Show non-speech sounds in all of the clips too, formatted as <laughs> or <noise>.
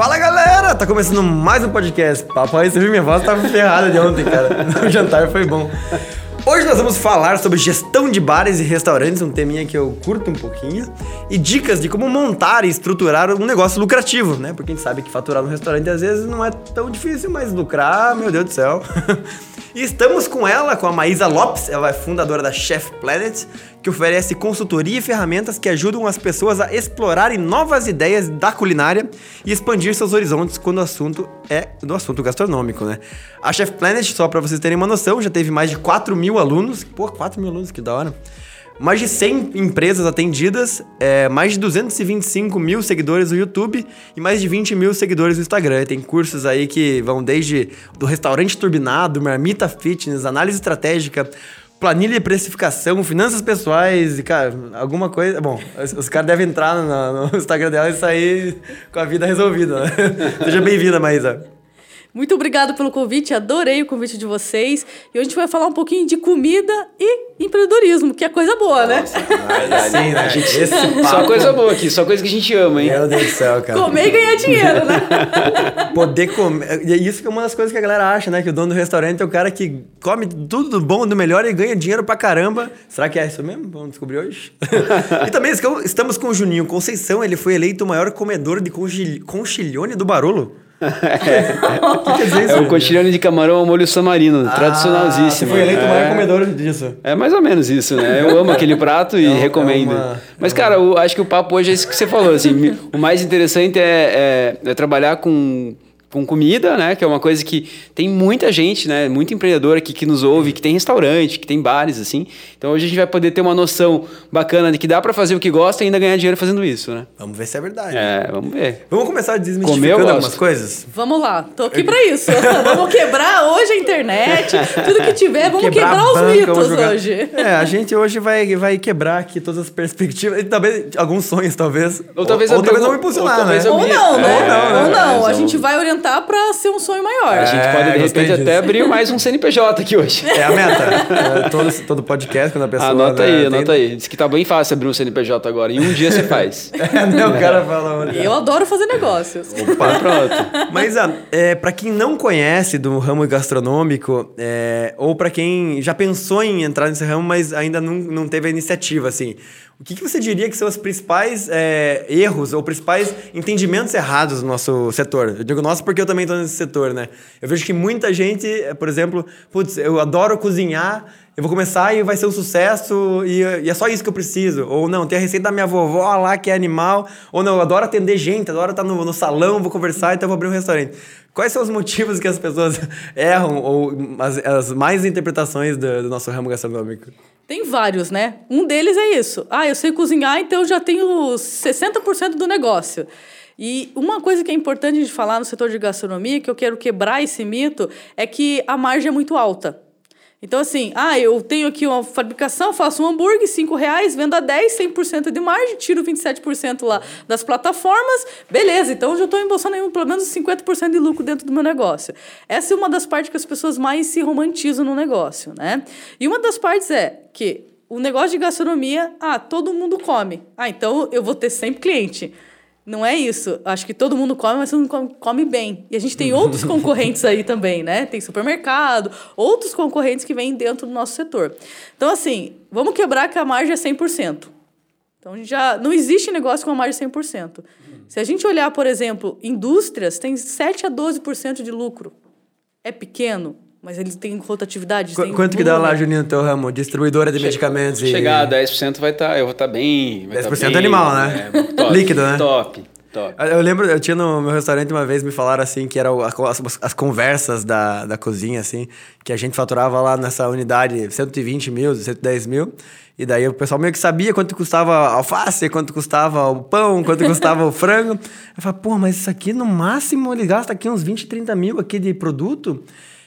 Fala galera, tá começando mais um podcast. Papai, você viu minha voz? Tava ferrada de ontem, cara. <laughs> O jantar foi bom. Hoje nós vamos falar sobre gestão de bares e restaurantes, um teminha que eu curto um pouquinho, e dicas de como montar e estruturar um negócio lucrativo, né? Porque a gente sabe que faturar no restaurante às vezes não é tão difícil, mas lucrar, meu Deus do céu. <laughs> E estamos com ela, com a Maísa Lopes, ela é fundadora da Chef Planet, que oferece consultoria e ferramentas que ajudam as pessoas a explorarem novas ideias da culinária e expandir seus horizontes quando o assunto é do assunto gastronômico, né? A Chef Planet, só para vocês terem uma noção, já teve mais de 4 mil alunos. Pô, 4 mil alunos, que da hora mais de 100 empresas atendidas, é, mais de 225 mil seguidores no YouTube e mais de 20 mil seguidores no Instagram. Tem cursos aí que vão desde do restaurante turbinado, marmita fitness, análise estratégica, planilha de precificação, finanças pessoais e, cara, alguma coisa. Bom, os, caras devem entrar no, no, Instagram dela e sair com a vida resolvida. Né? <laughs> Seja bem-vinda, Maísa. Muito obrigado pelo convite, adorei o convite de vocês. E hoje a gente vai falar um pouquinho de comida e empreendedorismo, que é coisa boa, né? Nossa, sim, né? Gente, esse papo... Só coisa boa aqui, só coisa que a gente ama, hein? Meu Deus do céu, cara. Comer e ganhar dinheiro, né? <laughs> Poder comer. E isso que é uma das coisas que a galera acha, né? Que o dono do restaurante é o cara que come tudo do bom, do melhor e ganha dinheiro pra caramba. Será que é isso mesmo? Vamos descobrir hoje. <laughs> e também estamos com o Juninho Conceição, ele foi eleito o maior comedor de conchilhone do Barolo. É. <laughs> que dizer isso? É o cotilhone de camarão ao molho samarino, ah, tradicionalzíssimo. Você foi eleito o maior é. comedor disso. É mais ou menos isso, né? Eu amo aquele prato e é recomendo. É uma... Mas, cara, eu acho que o papo hoje é isso que você falou. Assim, o mais interessante é, é, é trabalhar com com comida, né? Que é uma coisa que tem muita gente, né? Muito empreendedor aqui que nos ouve, que tem restaurante, que tem bares, assim. Então hoje a gente vai poder ter uma noção bacana de que dá para fazer o que gosta e ainda ganhar dinheiro fazendo isso, né? Vamos ver se é verdade. É, vamos ver. Vamos começar desmistificando algumas coisas? Vamos lá, tô aqui para isso. <laughs> vamos quebrar hoje a internet, tudo que tiver, vamos quebrar, quebrar os mitos hoje. É, a gente hoje vai, vai quebrar aqui todas as perspectivas e talvez alguns sonhos, talvez. Ou talvez, ou, ou talvez não impulsionar, ou, né? ou não, né? Ou não, né? Ou não. A gente vai orientar aumentar para ser um sonho maior. A gente pode, de é, repente, até abrir mais um CNPJ aqui hoje. É a meta. <laughs> É, todo, todo podcast, quando a pessoa. Anota né, aí, anota aí. Diz que tá bem fácil abrir um CNPJ agora. Em um dia você faz. <laughs> é, né, o cara fala. Eu adoro fazer negócios. Opa, pronto. Mas, ah, é, para quem não conhece do ramo gastronômico, é, ou para quem já pensou em entrar nesse ramo, mas ainda não, não teve a iniciativa, assim, o que, que você diria que são os principais é, erros ou principais entendimentos errados no nosso setor? Eu digo nosso porque eu também estou nesse setor, né? Eu vejo que muita gente, por exemplo, putz, eu adoro cozinhar, eu vou começar e vai ser um sucesso e, e, é só isso que eu preciso. Ou não, tem a receita da minha vovó lá que é animal. Ou não, eu adoro atender gente, adoro estar no, no salão, vou conversar, então vou abrir um restaurante. Quais são os motivos que as pessoas <laughs> erram ou as, as mais interpretações do, do nosso ramo gastronômico? Tem vários, né? Um deles é isso. Ah, eu sei cozinhar, então eu já tenho 60% do negócio. E uma coisa que é importante de falar no setor de gastronomia, que eu quero quebrar esse mito, é que a margem é muito alta. Então, assim, ah, eu tenho aqui uma fabricação, faço um hambúrguer, 5 reais, vendo a 10, 100% de margem, tiro 27% lá das plataformas, beleza, então eu já estou embolsando aí pelo menos 50% de lucro dentro do meu negócio. Essa é uma das partes que as pessoas mais se romantizam no negócio, né? E uma das partes é que o negócio de gastronomia, ah, todo mundo come. Ah, então eu vou ter sempre cliente. Não é isso. Acho que todo mundo come, mas todo mundo come bem. E a gente tem outros <laughs> concorrentes aí também, né? Tem supermercado, outros concorrentes que vêm dentro do nosso setor. Então, assim, vamos quebrar que a margem é 100%. Então, já não existe negócio com a margem 100%. Se a gente olhar, por exemplo, indústrias, tem 7 a 12% de lucro. É pequeno, mas eles têm rotatividade. Qu quanto que dá lá, Juninho, no teu ramo? Distribuidora de che medicamentos? Chegar e... a 10% vai estar, tá, eu vou estar tá bem. 10% tá bem, animal, né? É, top, <laughs> Líquido, né? Top. Top. Eu lembro, eu tinha no meu restaurante uma vez, me falaram assim, que eram as, as conversas da, da cozinha, assim, que a gente faturava lá nessa unidade 120 mil, 110 mil, e daí o pessoal meio que sabia quanto custava a alface, quanto custava o pão, quanto custava o frango. Eu falei, pô, mas isso aqui no máximo ele gasta aqui uns 20, 30 mil aqui de produto.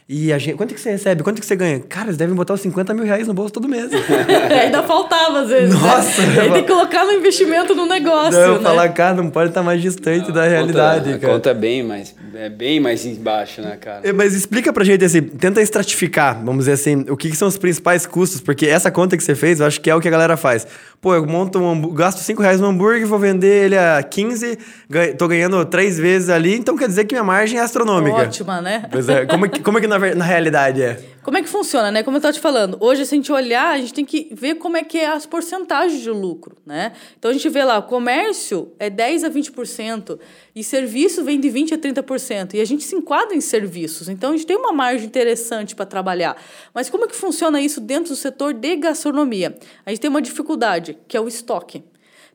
E a gente, quanto que você recebe? Quanto que você ganha? Cara, eles devem botar os 50 mil reais no bolso todo mês. <laughs> Ainda faltava, às vezes. Nossa, né? Aí tem que colocar no investimento no negócio. Não, eu né? falar, cara, não pode estar mais distante da A realidade, conta, cara. A conta é bem mais, é bem mais embaixo, né, cara? É, Mas explica pra gente assim, tenta estratificar, vamos dizer assim, o que, que são os principais custos, porque essa conta que você fez, eu acho que é o que a galera faz. Pô, eu monto um gasto 5 reais no hambúrguer, vou vender ele a 15, ganho- tô ganhando três vezes ali, então quer dizer que minha margem é astronômica. Ótima, né? Pois é, como é que, como é que <laughs> na, na realidade é? Como é que funciona, né? Como eu estava te falando, hoje, se a gente olhar, a gente tem que ver como é que é as porcentagens de lucro, né? Então, a gente vê lá, comércio é 10% a 20%, e serviço vem de 20% a 30%, e a gente se enquadra em serviços. Então, a gente tem uma margem interessante para trabalhar. Mas como é que funciona isso dentro do setor de gastronomia? A gente tem uma dificuldade, que é o estoque.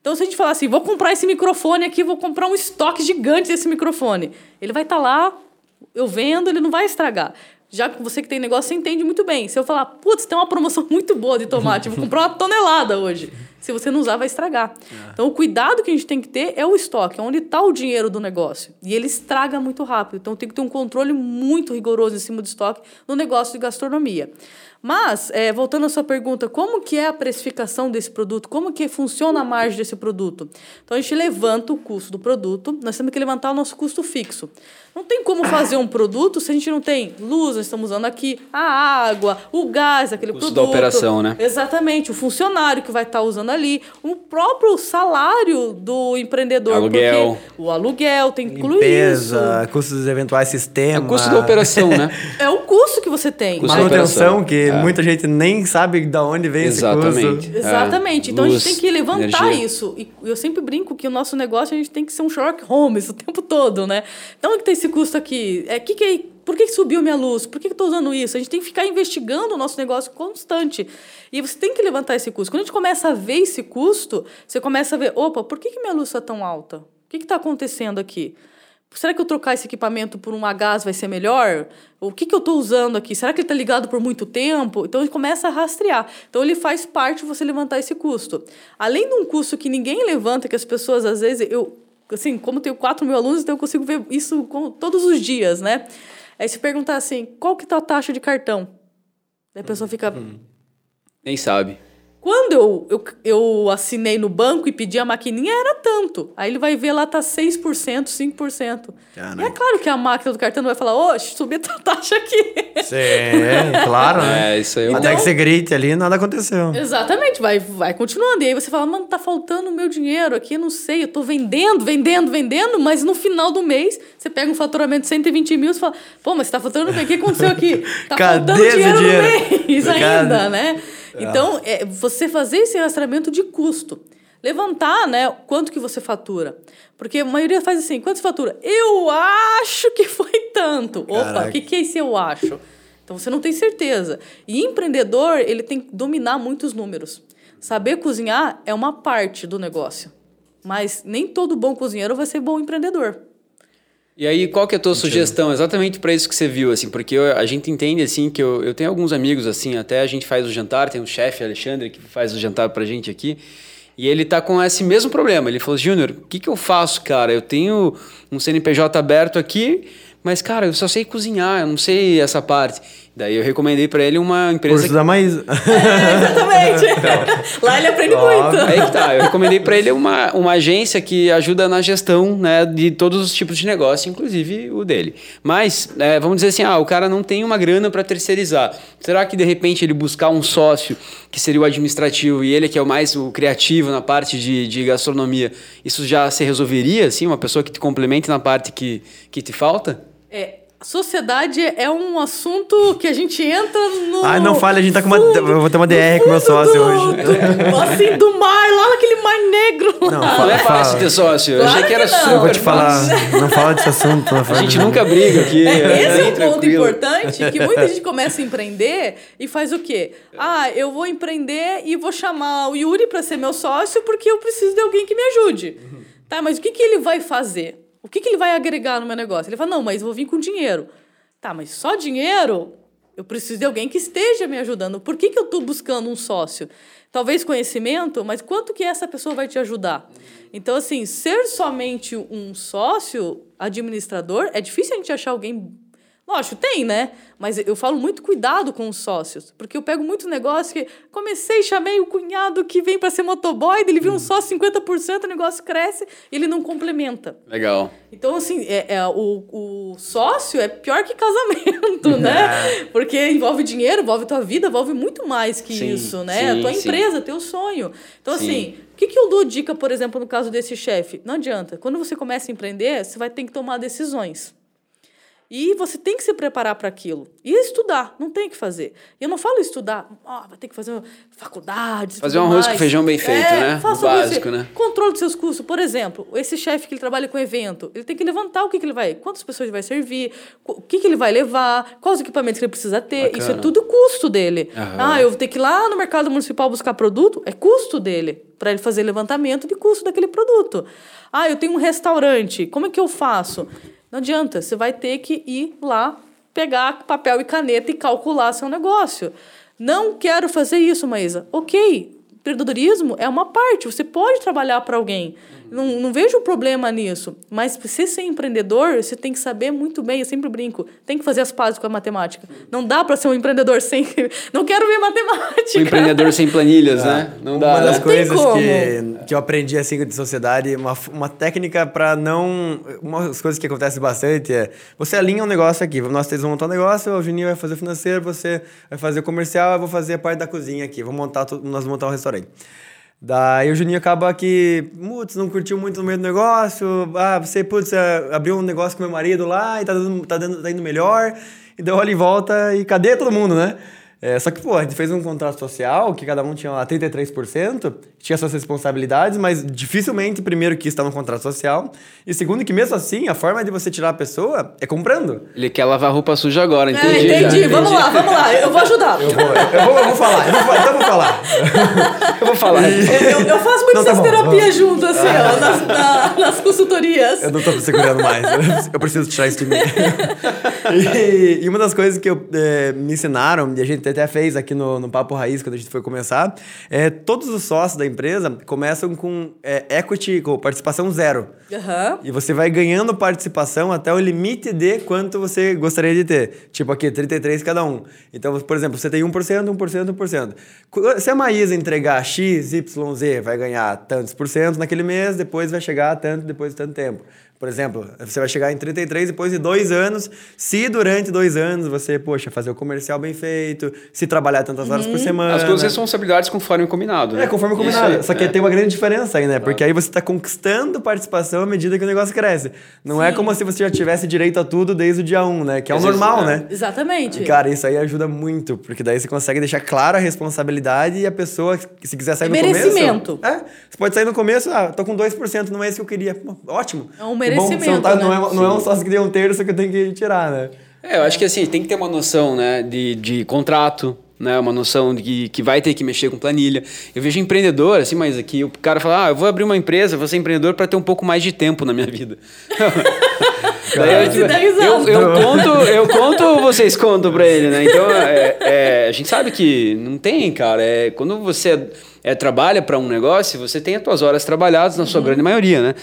Então, se a gente falar assim, vou comprar esse microfone aqui, vou comprar um estoque gigante desse microfone, ele vai estar lá, eu vendo, ele não vai estragar. Já que você que tem negócio, você entende muito bem. Se eu falar, putz, tem uma promoção <laughs> muito boa de tomate, vou comprar uma tonelada hoje. Se você não usar, vai estragar. Então, o cuidado que a gente tem que ter é o estoque, é onde está o dinheiro do negócio. E ele estraga muito rápido. Então, tem que ter um controle muito rigoroso em cima do estoque no negócio de gastronomia. Mas, é, voltando à sua pergunta, como que é a precificação desse produto? Como que funciona a margem desse produto? Então, a gente levanta o custo do produto, nós temos que levantar o nosso custo fixo. Não tem como fazer um produto se a gente não tem luz, nós estamos usando aqui, a água, o gás, aquele Custo produto. da operação, né? Exatamente, o funcionário que vai estar usando ali, o próprio salário do empreendedor. Aluguel. O aluguel tem que incluir Limpeza, isso. custos dos eventuais É sistemas. o custo da operação, né? <laughs> É o custo que você tem. Custo Manutenção, que É. muita gente nem sabe de onde vem Exatamente. esse custo. Exatamente. É, então a luz, gente tem que levantar energia. isso. E eu sempre brinco que o nosso negócio a gente tem que ser um Sherlock Holmes o tempo todo, né? Então, o que tem esse custo aqui? É, que que é, por que subiu minha luz? Por que, que eu estou usando isso? A gente tem que ficar investigando o nosso negócio constante. E você tem que levantar esse custo. Quando a gente começa a ver esse custo, você começa a ver, opa, por que, que minha luz está tão alta? O que está acontecendo aqui? Será que eu trocar esse equipamento por um a gás vai ser melhor? O que, que eu estou usando aqui? Será que ele está ligado por muito tempo? Então ele começa a rastrear. Então ele faz parte de você levantar esse custo. Além de um custo que ninguém levanta, que as pessoas às vezes. Eu, assim, como tenho 4 mil alunos, então eu consigo ver isso com, todos os dias, né? Aí se perguntar assim, qual que tá a taxa de cartão? A pessoa fica. Nem sabe. Quando eu, eu, eu assinei no banco e pedi a maquininha, era tanto. Aí ele vai ver lá, tá 6%, 5%. Caraca. E é claro que a máquina do cartão não vai falar, oxe, subi a tua <laughs> taxa aqui. É, claro, né? É, isso aí é um- Até que você grite ali, nada aconteceu. Exatamente, vai, vai continuando. E aí você fala, mano, tá faltando o meu dinheiro aqui, não sei, eu tô vendendo, vendendo, vendendo, mas no final do mês, você pega um faturamento de 120 mil, você fala, pô, mas você tá faturando bem, o que aconteceu aqui? Tá <laughs> Cadê faltando esse dinheiro, dinheiro? no mês ainda, né? Então, é, você fazer esse rastreamento de custo. Levantar, né, quanto que você fatura. Porque a maioria faz assim, quanto você fatura? Eu acho que foi tanto. Opa, o que, que é esse eu acho? Então você não tem certeza. E empreendedor, ele tem que dominar muitos números. Saber cozinhar é uma parte do negócio. Mas nem todo bom cozinheiro vai ser bom empreendedor. E aí, qual que é a tua sugestão exatamente para isso que você viu, assim? Porque eu- a gente entende, assim, que eu, eu tenho alguns amigos, assim, até a gente faz o jantar, tem um chefe, Alexandre, que faz o jantar pra gente aqui, e ele tá com esse mesmo problema. Ele falou, Júnior, o que que eu faço, cara? Eu tenho um CNPJ aberto aqui, mas, cara, eu só sei cozinhar, eu não sei essa parte. Daí eu recomendei para ele uma empresa... Curso da Maísa. <laughs> É, exatamente. Lá ele aprende muito. Aí que tá, eu recomendei para ele uma, uma agência que ajuda na gestão né, de todos os tipos de negócio, inclusive o dele. Mas, é, vamos dizer assim, ah, o cara não tem uma grana para terceirizar. Será que de repente ele buscar um sócio, que seria o administrativo, e ele que é o mais o criativo na parte de, de gastronomia, isso já se resolveria, assim, uma pessoa que te complemente na parte que, que te falta? É, sociedade é um assunto que a gente entra no. Ai, não fale, a gente tá com uma- fundo- eu vou ter uma DR com meu sócio do- hoje. do- <laughs> assim, do mar, lá naquele mar negro. lá. Não, Não fala, é fácil ter sócio, eu Claro achei que era que não. super Eu vou te falar, não fala desse assunto. Não A gente nunca briga aqui. É, esse é um ponto tranquilo. importante que muita gente começa a empreender e faz o quê? Ah, eu vou empreender e vou chamar o Yuri para ser meu sócio porque eu preciso de alguém que me ajude. Tá, mas o que, que ele vai fazer? O que, que ele vai agregar no meu negócio? Ele fala, não, mas vou vir com dinheiro. Tá, mas só dinheiro? Eu preciso de alguém que esteja me ajudando. Por que, que eu estou buscando um sócio? Talvez conhecimento, mas quanto que essa pessoa vai te ajudar? Então, assim, ser somente um sócio administrador, é difícil a gente achar alguém Lógico, tem, né? Mas eu falo muito cuidado com os sócios, porque eu pego muito negócio que comecei, chamei o cunhado que vem para ser motoboy, ele viu um sócio 50%, o negócio cresce e ele não complementa. Legal. Então, assim, é, é, o, o sócio é pior que casamento, né? <laughs> Porque envolve dinheiro, envolve tua vida, envolve muito mais que Sim, isso, né? sim, a tua sim. empresa, teu sonho. Então, Sim. assim, o que, que eu dou dica, por exemplo, no caso desse chefe? Não adianta. Quando você começa a empreender, você vai ter que tomar decisões. E você tem que se preparar para aquilo. E estudar, não tem o que fazer. E eu não falo estudar, ó, vai ter que fazer faculdade. Fazer um arroz com feijão bem feito, é, né? Faça O básico, você. né? Controle dos seus custos. Por exemplo, esse chefe que ele trabalha com evento, ele tem que levantar o que, que ele vai, quantas pessoas ele vai servir, o que, que ele vai levar, quais os equipamentos que ele precisa ter. Isso é Bacana. tudo custo dele. Aham. Ah, eu vou ter que ir lá no mercado municipal buscar produto, é custo dele, para ele fazer levantamento de custo daquele produto. Ah, eu tenho um restaurante, como é que eu faço? Não adianta, você vai ter que ir lá, pegar papel e caneta e calcular seu negócio. Não quero fazer isso, Maísa. Ok, empreendedorismo é uma parte, você pode trabalhar para alguém. Não, não vejo problema nisso. Mas para você ser empreendedor, você tem que saber muito bem, eu sempre brinco, tem que fazer as pazes com a matemática. Não dá para ser um empreendedor sem. <laughs> Não quero ver matemática. O empreendedor sem planilhas, né? Não dá. uma das né? Não tem coisas que, que eu aprendi assim de sociedade, uma, uma técnica para não. Uma das coisas que acontece bastante é você alinha um negócio aqui. Nós três vamos montar um negócio, o Juninho vai fazer o financeiro, você vai fazer o comercial, eu vou fazer a parte da cozinha aqui. Vamos montar tudo, nós vamos montar um restaurante. Daí o Juninho acaba que, putz, não curtiu muito no meio do negócio. Ah, você, putz, ah, abriu um negócio com meu marido lá e tá, dando, tá, dando, tá indo melhor. E deu olha em volta e cadê todo mundo, né? É, só que, pô, a gente fez um contrato social que cada um tinha lá 33%, tinha suas responsabilidades, mas dificilmente, primeiro, que está no contrato social, e segundo, que mesmo assim, a forma de você tirar a pessoa é comprando. Ele quer lavar roupa suja agora, É, entendi. entendi. já, Vamos entendi. lá, vamos lá. Eu vou ajudar. Eu vou, eu vou, eu vou falar, eu vou, então eu vou falar. <laughs> Eu vou falar. Eu, eu faço muito Não, tá terapias junto, assim, ó, nas, na- nas consultorias. Eu não tô segurando mais. Eu preciso tirar isso de mim. <laughs> E, e uma das coisas que eu, eh, me ensinaram, e a gente até fez aqui no, no Papo Raiz, quando a gente foi começar, é todos os sócios da empresa começam com eh, equity, com participação zero. Aham. E você vai ganhando participação até o limite de quanto você gostaria de ter. Tipo aqui, 33 cada um. Então, por exemplo, você tem 1%, 1%, 1%. Qu- Se a Maísa entregar X, Y, Z, vai ganhar tantos por cento naquele mês, depois vai chegar a tanto depois de tanto tempo. Por exemplo, você vai chegar em 33 depois de dois anos, se durante dois anos você, poxa, fazer o comercial bem feito, se trabalhar tantas horas por semana. As suas responsabilidades conforme combinado, né? É, conforme combinado. aí, Só que é. tem uma grande diferença aí, né? Porque aí você está conquistando participação à medida que o negócio cresce. Não é Sim. como se você já tivesse direito a tudo desde o dia 1, né? Que é o normal, é. né? Exatamente. E, Cara, isso aí ajuda muito, porque daí você consegue deixar clara a responsabilidade e a pessoa, se quiser sair É no começo... merecimento. É, você pode sair no começo, ah, tô com 2%, não é esse que eu queria. Ótimo. É um Bom não, tá, né? não, é, não é um sócio que deu um terço que eu tenho que tirar, né? É, eu acho que assim, tem que ter uma noção, né, de, de contrato, né, uma noção de que, que vai ter que mexer com planilha. Eu vejo empreendedor, assim, mas aqui o cara fala, ah, eu vou abrir uma empresa, vou ser empreendedor para ter um pouco mais de tempo na minha vida. <laughs> Daí dez eu, eu conto, eu conto ou vocês contam para ele, né? Então, é, é, a gente sabe que não tem, cara. É, quando você é, trabalha para um negócio, você tem as suas horas trabalhadas, na Uhum. sua grande maioria, né?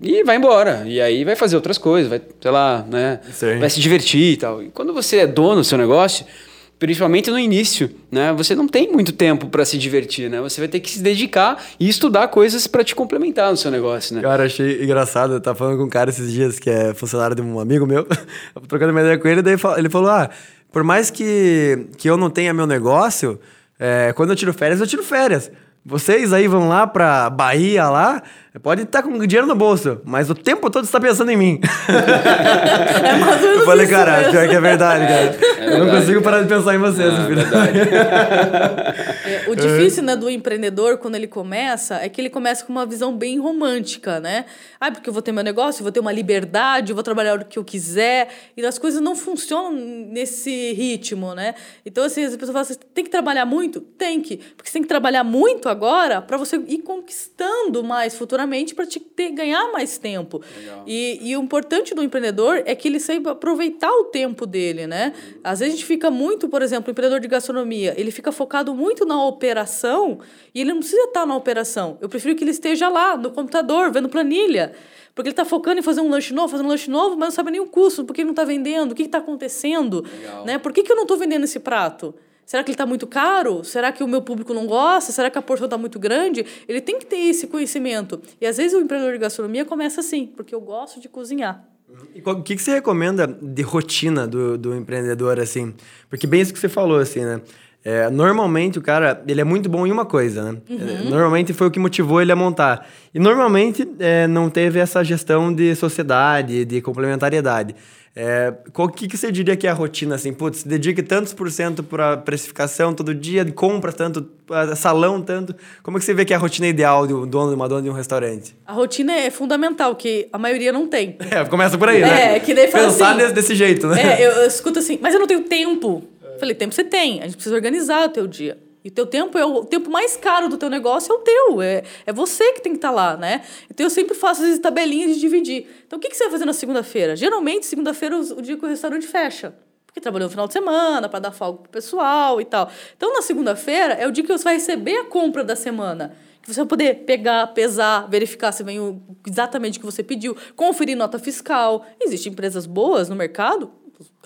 E vai embora. E aí vai fazer outras coisas, vai, sei lá, né? Sim. Vai se divertir e tal. E quando você é dono do seu negócio, principalmente no início, né? Você não tem muito tempo para se divertir, né? Você vai ter que se dedicar e estudar coisas para te complementar no seu negócio, né? Cara, achei engraçado. Eu tava falando com um cara esses dias que é funcionário de um amigo meu, <laughs> trocando uma ideia com ele, daí ele falou: Ah, por mais que, que eu não tenha meu negócio, é, quando eu tiro férias, eu tiro férias. Vocês aí vão lá pra Bahia lá, pode estar com dinheiro no bolso, mas o tempo todo você tá pensando em mim. <laughs> É mais ou menos eu falei, isso cara, mesmo. pior que é verdade, cara. eu não verdade. consigo parar de pensar em vocês, Ah, filho. verdade. É, o difícil né, do empreendedor, quando ele começa, é que ele começa com uma visão bem romântica, né? Ah, porque eu vou ter meu negócio, eu vou ter uma liberdade, eu vou trabalhar o que eu quiser. E as coisas não funcionam nesse ritmo, né? Então, assim, as pessoas falam assim, tem que trabalhar muito? Tem que. Porque você tem que trabalhar muito, agora para você ir conquistando mais futuramente para te ter, ganhar mais tempo. E, e, o importante do empreendedor é que ele saiba aproveitar o tempo dele, né? Às vezes a gente fica muito, por exemplo, o empreendedor de gastronomia, ele fica focado muito na operação e ele não precisa estar na operação. Eu prefiro que ele esteja lá no computador, vendo planilha. Porque ele está focando em fazer um lanche novo, fazendo um lanche novo, mas não sabe nem o custo, por que ele não está vendendo, o que está acontecendo, né? Por que, que eu não estou vendendo esse prato? Será que ele está muito caro? Será que o meu público não gosta? Será que a porção está muito grande? Ele tem que ter esse conhecimento. E às vezes o empreendedor de gastronomia começa assim, porque eu gosto de cozinhar. E o que, que você recomenda de rotina do, do empreendedor, assim? Porque bem isso que você falou, assim, né? É, normalmente o cara, ele é muito bom em uma coisa, né? Uhum. Normalmente foi o que motivou ele a montar. E normalmente é, não teve essa gestão de sociedade, de complementariedade. É, qual que, que você diria que é a rotina, assim? Putz, dedique tantos por cento para precificação todo dia, de compras tanto, salão tanto. Como é que você vê que é a rotina ideal de um dono, de uma dona de um restaurante? A rotina é fundamental, que a maioria não tem. <laughs> É, começa por aí, né? É, que daí fala Pensar assim, desse, desse jeito, né? É, eu, eu escuto assim, mas eu não tenho tempo. Falei, tempo você tem, a gente precisa organizar o teu dia. E o teu tempo é o tempo mais caro do teu negócio, é o teu. É, é você que tem que estar tá lá, né? Então eu sempre faço as tabelinhas de dividir. Então o que, que você vai fazer na segunda-feira? Geralmente, segunda-feira é o dia que o restaurante fecha. Porque trabalhou no final de semana, para dar folga pro pessoal e tal. Então, na segunda-feira é o dia que você vai receber a compra da semana. Que você vai poder pegar, pesar, verificar se vem o, exatamente o que você pediu, conferir nota fiscal. Existem empresas boas no mercado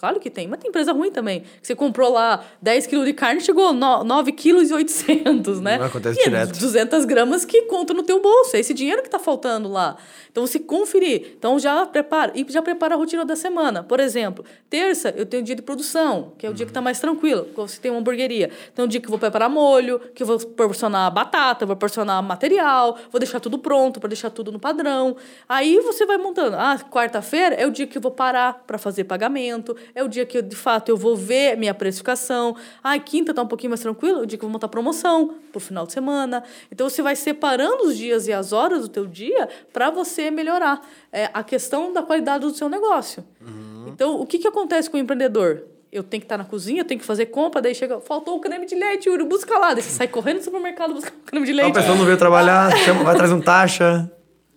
Claro que tem, mas tem empresa ruim também. Que você comprou lá 10 quilos de carne, chegou 9 quilos e 800, né? Não acontece e é direto. 200 gramas que conta no teu bolso. É esse dinheiro que está faltando lá. Então, se conferir. Então, já prepara. E já prepara a rotina da semana. Por exemplo, terça eu tenho dia de produção, que é o dia que está mais tranquilo. Você tem uma hamburgueria. Então, um dia que eu vou preparar molho, que eu vou proporcionar batata, vou proporcionar material, vou deixar tudo pronto, para deixar tudo no padrão. Aí você vai montando. Ah, quarta-feira é o dia que eu vou parar para fazer pagamento é o dia que, de fato, eu vou ver minha precificação. Ah, quinta tá um pouquinho mais tranquilo, é o dia que eu vou montar promoção pro final de semana. Então, você vai separando os dias e as horas do teu dia para você melhorar é, a questão da qualidade do seu negócio. Uhum. Então, o que, que acontece com o empreendedor? eu tenho que estar na cozinha, eu tenho que fazer compra, daí chega, faltou o creme de leite, Yuri, busca lá. Daí você sai correndo no supermercado, busca o creme de leite. A pessoa não veio trabalhar, <laughs> chama, vai trazer um taxa.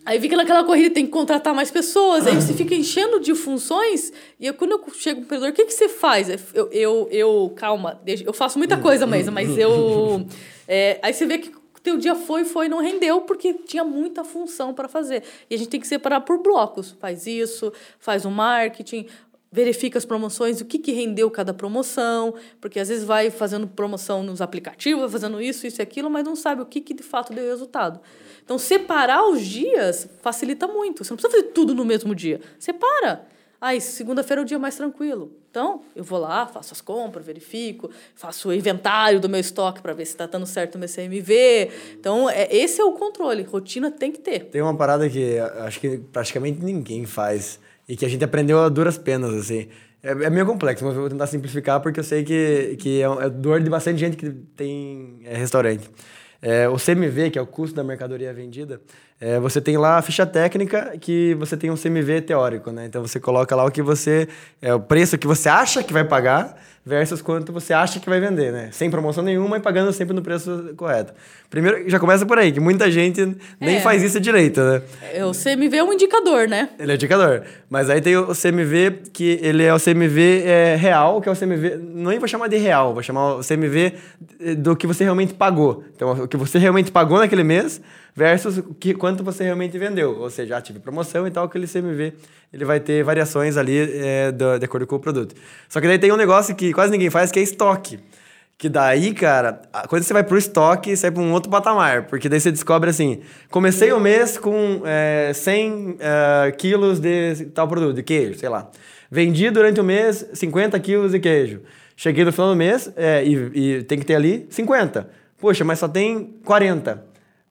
Aí fica naquela corrida, tem que contratar mais pessoas, aí você fica enchendo de funções. E eu, quando eu chego no empreendedor, o que, que você faz? Eu, eu, eu calma, eu faço muita coisa mesmo, mas eu. É, aí você vê que teu dia foi, foi, não rendeu, porque tinha muita função para fazer. E a gente tem que separar por blocos. Faz isso, faz o marketing, verifica as promoções, o que, que rendeu cada promoção, porque às vezes vai fazendo promoção nos aplicativos, vai fazendo isso, isso e aquilo, mas não sabe o que, que de fato deu resultado. Então, separar os dias facilita muito. Você não precisa fazer tudo no mesmo dia. Separa. Ah, segunda-feira é o dia mais tranquilo. Então, eu vou lá, faço as compras, verifico, faço o inventário do meu estoque para ver se está dando certo o meu CMV. Então, é, esse é o controle. Rotina tem que ter. Tem uma parada que acho que praticamente ninguém faz e que a gente aprendeu a duras penas, assim. É, é meio complexo, mas eu vou tentar simplificar porque eu sei que, que é, é dor de bastante gente que tem é, restaurante. É, o CMV, que é o custo da mercadoria vendida, é, você tem lá a ficha técnica que você tem um CMV teórico, né? Então você coloca lá o que você. É o preço que você acha que vai pagar versus quanto você acha que vai vender, né? Sem promoção nenhuma e pagando sempre no preço correto. Primeiro, já começa por aí, que muita gente nem é. faz isso direito, né? É, o CMV é um indicador, né? Ele é um indicador. Mas aí tem o CMV, que ele é o CMV é, real, que é o CMV... Não vou chamar de real, vou chamar o CMV do que você realmente pagou. Então, o que você realmente pagou naquele mês versus que, quanto você realmente vendeu. Ou seja, tive promoção e tal, aquele CMV ele vai ter variações ali é, do, de acordo com o produto. Só que daí tem um negócio que quase ninguém faz, que é estoque. Que daí, cara, quando você vai pro estoque, vai pra um outro patamar. Porque daí você descobre assim: comecei o mês com é, 100 é, quilos de tal produto, de queijo, sei lá. Vendi durante o mês 50 quilos de queijo. Cheguei no final do mês é, e, e tem que ter ali 50. Poxa, mas só tem 40.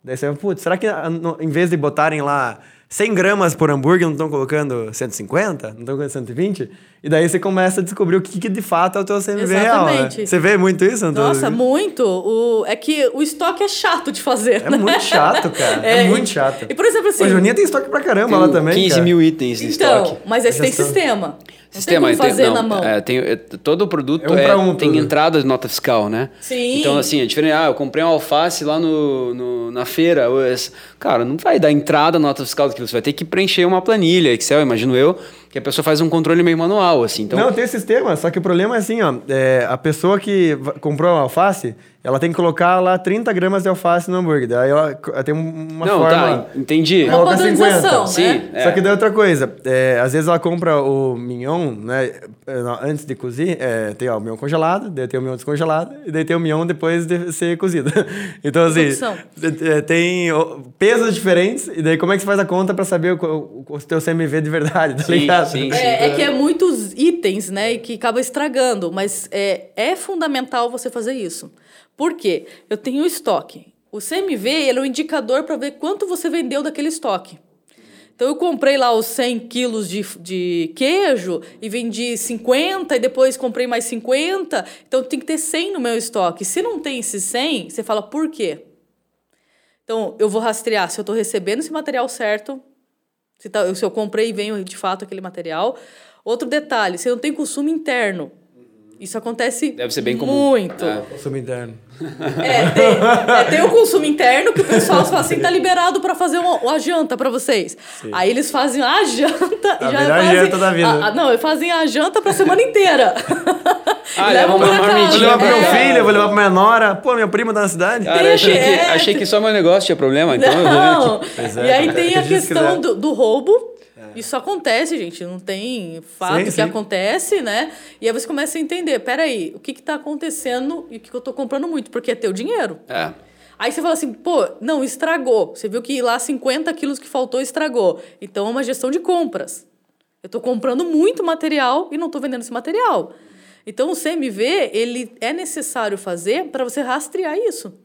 Daí você putz, será que em vez de botarem lá 100 gramas por hambúrguer, não estão colocando 150, não estão colocando 120, e daí você começa a descobrir o que, que de fato é o teu CMV real. Né? Exatamente. Você vê muito isso, Antônio? Nossa, muito. O, é que o estoque é chato de fazer. É né? muito chato, cara. <laughs> É, É, muito chato. e, por exemplo, assim- O Joninha tem estoque pra caramba lá Tem também. 15 cara. mil itens de Então, estoque. mas esse tem sistema. Não Sistema, tem como fazer não, na mão. é, tem, é, todo produto É um é- um tem tudo. entrada de nota fiscal, né? Sim. Então, assim, é diferente. Ah, eu comprei um alface lá no, no- na feira. Cara, não vai dar entrada nota fiscal Você vai ter que preencher uma planilha, Excel, imagino eu, que a pessoa faz um controle meio manual, assim. Então, Não, tem sistema, só que o problema é assim, ó. é, a pessoa que comprou a alface, ela tem que colocar lá 30 gramas de alface no hambúrguer. Daí ela, ela tem um- uma não, forma... tá, entendi. Uma Coloca padronização, 50. Sim, né? é. Só que daí outra coisa, é, às vezes ela compra o mignon, né, é, antes de cozir, é, tem ó, o mignon congelado, daí tem o mignon descongelado, e daí tem o mignon depois de ser cozido. <laughs> Então, assim, é, tem ó, pesos diferentes, e daí como é que você faz a conta pra saber o, o, o teu CMV de verdade, tá Sim, ligado? Sim, sim. É, é que é muitos itens, né, e que acaba estragando, mas é, é fundamental você fazer isso. Por quê? Eu tenho o estoque. O CMV ele é um indicador para ver quanto você vendeu daquele estoque. Então, eu comprei lá os 100 quilos de, de queijo e vendi 50 e depois comprei mais 50. Então, tem que ter 100 no meu estoque. Se não tem esses 100, você fala, por quê? Então, eu vou rastrear se eu estou recebendo esse material certo, se, tá- se eu comprei e venho de fato aquele material. Outro detalhe, se não tem consumo interno. Isso acontece Deve ser bem comum. muito. É. Consumo interno. É, tem, é, tem o consumo interno que o pessoal fala assim, tá liberado para fazer uma, uma janta para vocês. Aí eles fazem a janta e A já melhor fazem, janta da vida. a- a- não, eles fazem a janta pra semana inteira. <laughs> Ah, leva uma marmitinha Vou levar pro meu É. filho, vou levar pra minha nora. Pô, minha prima tá na cidade. Cara, eu achei, que, é, achei que só meu negócio tinha problema, então eu vou Não. aqui. Pois é, e aí tem a questão quiser. do, do roubo. Isso acontece, gente. Não tem fato Sim, que sim. acontece, né? E aí você começa a entender, peraí, o que que tá acontecendo e o que, que eu tô comprando muito? Porque é teu dinheiro. É. Aí você fala assim, pô, não, estragou. Você viu que lá 50 quilos que faltou estragou. Então é uma gestão de compras. Eu estou comprando muito material e não estou vendendo esse material. Então o CMV, ele é necessário fazer para você rastrear isso.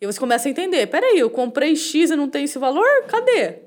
E você começa a entender, peraí, eu comprei X e não tem esse valor? Cadê?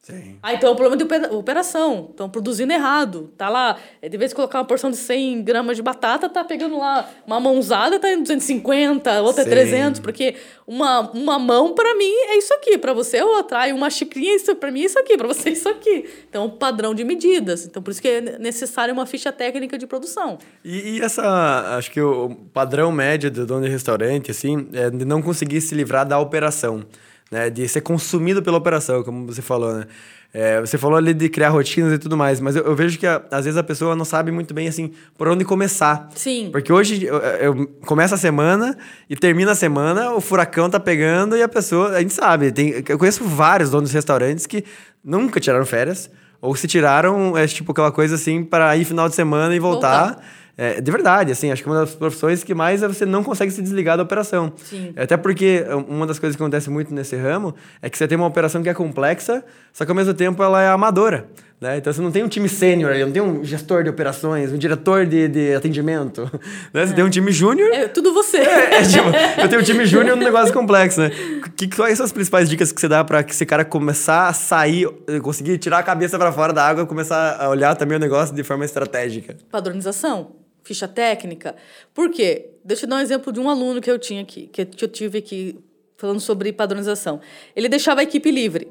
Sim. Ah, então é um problema de opera- operação. Estão produzindo errado. Tá lá, é, de vez de colocar uma porção de 100 gramas de batata, tá pegando lá uma mãozada, tá em 250, outra Sim. é 300, porque uma, uma mão para mim é isso aqui, para você é outra. Aí uma xicrinha isso para mim é isso aqui, para você é isso aqui. Então, um padrão de medidas. Então, por isso que é necessário uma ficha técnica de produção. E, e essa, acho que o padrão médio do dono de restaurante, assim, é de não conseguir se livrar da operação, né? De ser consumido pela operação, como você falou, né? É, você falou ali de criar rotinas e tudo mais, mas eu, eu vejo que a- às vezes a pessoa não sabe muito bem, assim, por onde começar. Sim. Porque hoje eu, eu começa a semana e termina a semana, o furacão tá pegando e a pessoa, a gente sabe, tem, eu conheço vários donos de restaurantes que nunca tiraram férias, ou se tiraram, é tipo aquela coisa assim, para ir final de semana e voltar. Voltar. É, de verdade, assim, acho que uma das profissões que mais é você não consegue se desligar da operação. Sim. Até porque uma das coisas que acontece muito nesse ramo é que você tem uma operação que é complexa, só que ao mesmo tempo ela é amadora. Né? Então você não tem um time sênior, não tem um gestor de operações, um diretor de, de atendimento. <laughs> Né? Você tem um time júnior. É tudo você. É, tipo, <laughs> eu tenho um time júnior num negócio complexo, né? Que, quais são as principais dicas que você dá que esse cara começar a sair, conseguir tirar a cabeça pra fora da água e começar a olhar também o negócio de forma estratégica? padronização, ficha técnica. Por quê? Deixa eu dar um exemplo de um aluno que eu tinha aqui, que eu tive aqui falando sobre padronização. Ele deixava a equipe livre.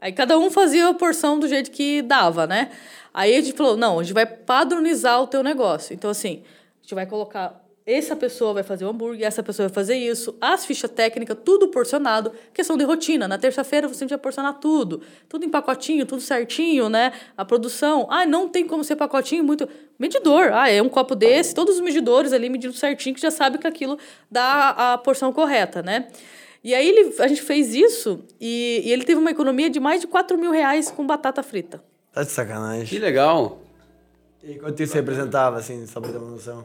Aí cada um fazia a porção do jeito que dava, né? Aí a gente falou, não, a gente vai padronizar o teu negócio. Então, assim, a gente vai colocar essa pessoa vai fazer o hambúrguer, essa pessoa vai fazer isso, as fichas técnicas, tudo porcionado, questão de rotina. Na terça-feira você vai porcionar tudo, tudo em pacotinho, tudo certinho, né? A produção, ah, não tem como ser pacotinho muito. Medidor, ah, é um copo desse, todos os medidores ali medindo certinho, que já sabe que aquilo dá a porção correta, né? E aí ele, a gente fez isso e, e ele teve uma economia de mais de 4 mil reais com batata frita. Tá de sacanagem. Que legal. E quanto isso representava, assim, só pra ter uma noção?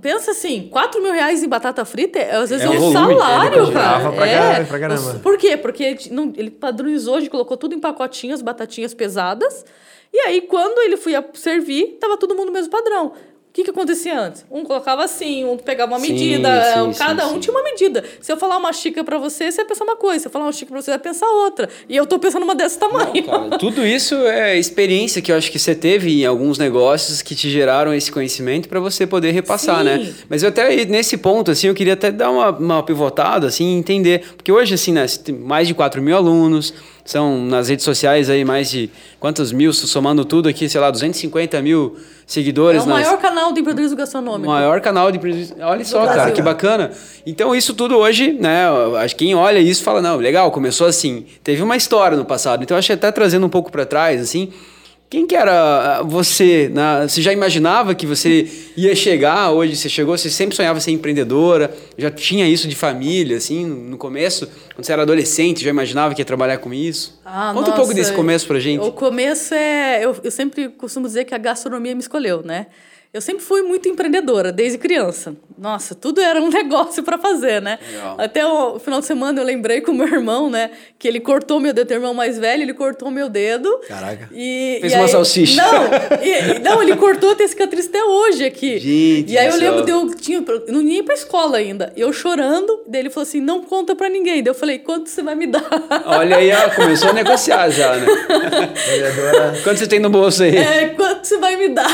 Pensa assim, 4 mil reais em batata frita é às vezes É um um salário, ele cara. pra é. pra caramba. Por quê? Porque ele não- ele padronizou, a gente colocou tudo em pacotinhos, batatinhas pesadas. E aí, quando ele foi a servir, tava todo mundo no mesmo padrão. O que, que acontecia antes? Um colocava assim, um pegava uma Sim, medida, sim, cada sim, um tinha uma medida. Se eu falar uma xícara pra você, você vai pensar uma coisa. Se eu falar uma xícara pra você, vai pensar outra. E eu tô pensando uma desse tamanho. Cara, <laughs> tudo isso é experiência que eu acho que você teve em alguns negócios que te geraram esse conhecimento para você poder repassar, né? Mas eu até nesse ponto, assim, eu queria até dar uma, uma pivotada, assim, entender. Porque hoje, assim, né, você tem mais de 4 mil alunos, são nas redes sociais aí mais de quantos mil, somando tudo aqui, sei lá, 250 mil É seguidores o nas, maior canal de empreendedorismo gastronômico. maior canal de empreendedorismo. Olha só, Brasil. cara, que bacana. Então, isso tudo hoje, né? Acho que quem olha isso fala, não, legal, começou assim. Teve uma história no passado. Então, acho que até trazendo um pouco para trás, assim. Quem que era ah, você? Na, você já imaginava que você ia chegar hoje? Você chegou, você sempre sonhava ser empreendedora? Já tinha isso de família, assim, no começo? Quando você era adolescente, já imaginava que ia trabalhar com isso? Ah, Conta um pouco nossa, desse começo pra gente. O começo é. Eu, eu sempre costumo dizer que a gastronomia me escolheu, né? Eu sempre fui muito empreendedora, desde criança. Nossa, tudo era um <laughs> negócio para fazer, né? Legal. Até o final de semana eu lembrei com o meu irmão, né? Que ele cortou meu dedo, um irmão mais velho, ele cortou meu dedo. Caraca. E, Fez e uma aí- salsicha. Não, e- não, ele cortou, tem cicatriz até hoje aqui. Gente e aí eu lembro céu. de eu tinha, não ia pra escola ainda. Eu chorando, daí ele falou assim: não conta pra ninguém. Daí eu falei: quanto você vai me dar? Olha aí, ó, começou a negociar já, né? <laughs> Quanto você tem no bolso aí? É, quanto você vai me dar?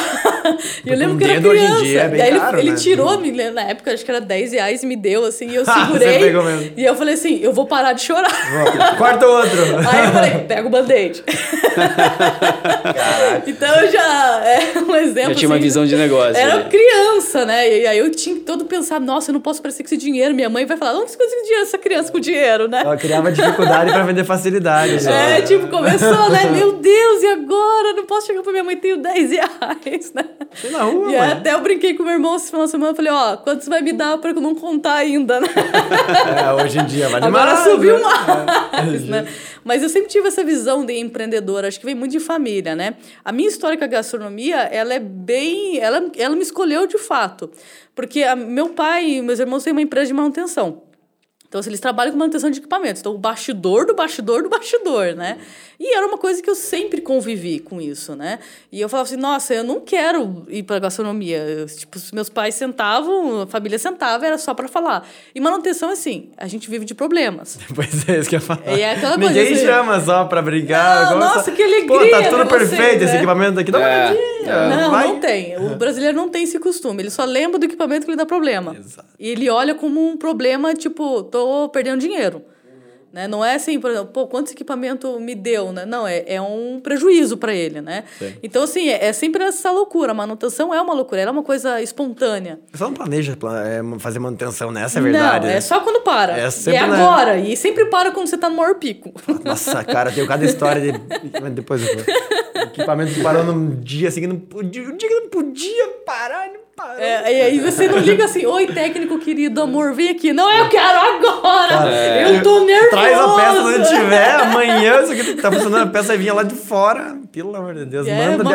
E eu lembro um que era dedo hoje em criança. dia é bem Daí ele, caro, ele né? tirou, me lembro, na época, acho que era 10 reais e me deu, assim, e eu <laughs> Ah, segurei. você pegou mesmo. E eu falei assim, eu vou parar de chorar. Corta outro. <laughs> Aí eu falei, pega o band-aid. <laughs> então eu já. É um exemplo. Já tinha uma assim, visão de negócio. Era né? criança, né? E aí eu tinha que todo pensar, nossa, eu não posso parecer com esse dinheiro. Minha mãe vai falar, onde você conseguiu dinheiro, essa criança com dinheiro, né? Ela criava dificuldade pra vender facilidade. né? É, tipo, começou, né? Meu Deus, e agora? Não posso chegar pra minha mãe, tenho 10 reais, né? Na E até eu brinquei com meu irmão esse final de semana, eu falei, ó, quanto você vai me dar pra eu não contar ainda, né? <laughs> É, hoje em dia, vale Agora mais, subiu né? mais, né? Mas eu sempre tive essa visão de empreendedora, acho que vem muito de família, né? A minha história com a gastronomia, ela é bem... Ela, ela me escolheu de fato. Porque a- meu pai e meus irmãos têm uma empresa de manutenção. Então, assim, eles trabalham com manutenção de equipamentos. Então, o bastidor do bastidor do bastidor, né? E era uma coisa que eu sempre convivi com isso, né? E eu falava assim, nossa, eu não quero ir para gastronomia. Eu, tipo, os meus pais sentavam, a família sentava, era só para falar. E manutenção, assim, a gente vive de problemas. <laughs> Pois é, isso que eu ia falar. E é aquela coisa Ninguém assim- chama só pra brigar. Não, nossa, que alegria Pô, tá tudo perfeito esse né? equipamento aqui. Dá uma É, olhadinha. Não, vai. não tem. O <laughs> brasileiro não tem esse costume. Ele só lembra do equipamento que lhe dá problema. Exato. E ele olha como um problema, tipo, tô perdendo dinheiro. Né? Não é assim, por exemplo, pô, quanto esse equipamento me deu, né? Não, é, é um prejuízo para ele, né? Sim. Então, assim, é, é sempre essa loucura. A manutenção é uma loucura, ela é uma coisa espontânea. Pessoal não planeja pla- é, fazer manutenção nessa, é verdade. Não, né? é só quando para. É e sempre é agora. E sempre para quando você tá no maior pico. <laughs> Nossa, cara, tem cada história de. Depois eu <laughs> vou. Equipamento que parou num dia assim que não podia. Um dia que não podia parar, não parou. É, e aí você não liga assim, oi, técnico querido, amor, vem aqui. Não, eu quero agora! Eu tô nervoso! Traz a peça onde tiver, amanhã, isso aqui tá funcionando, a peça vinha lá de fora. Pelo amor de Deus, É, manda de.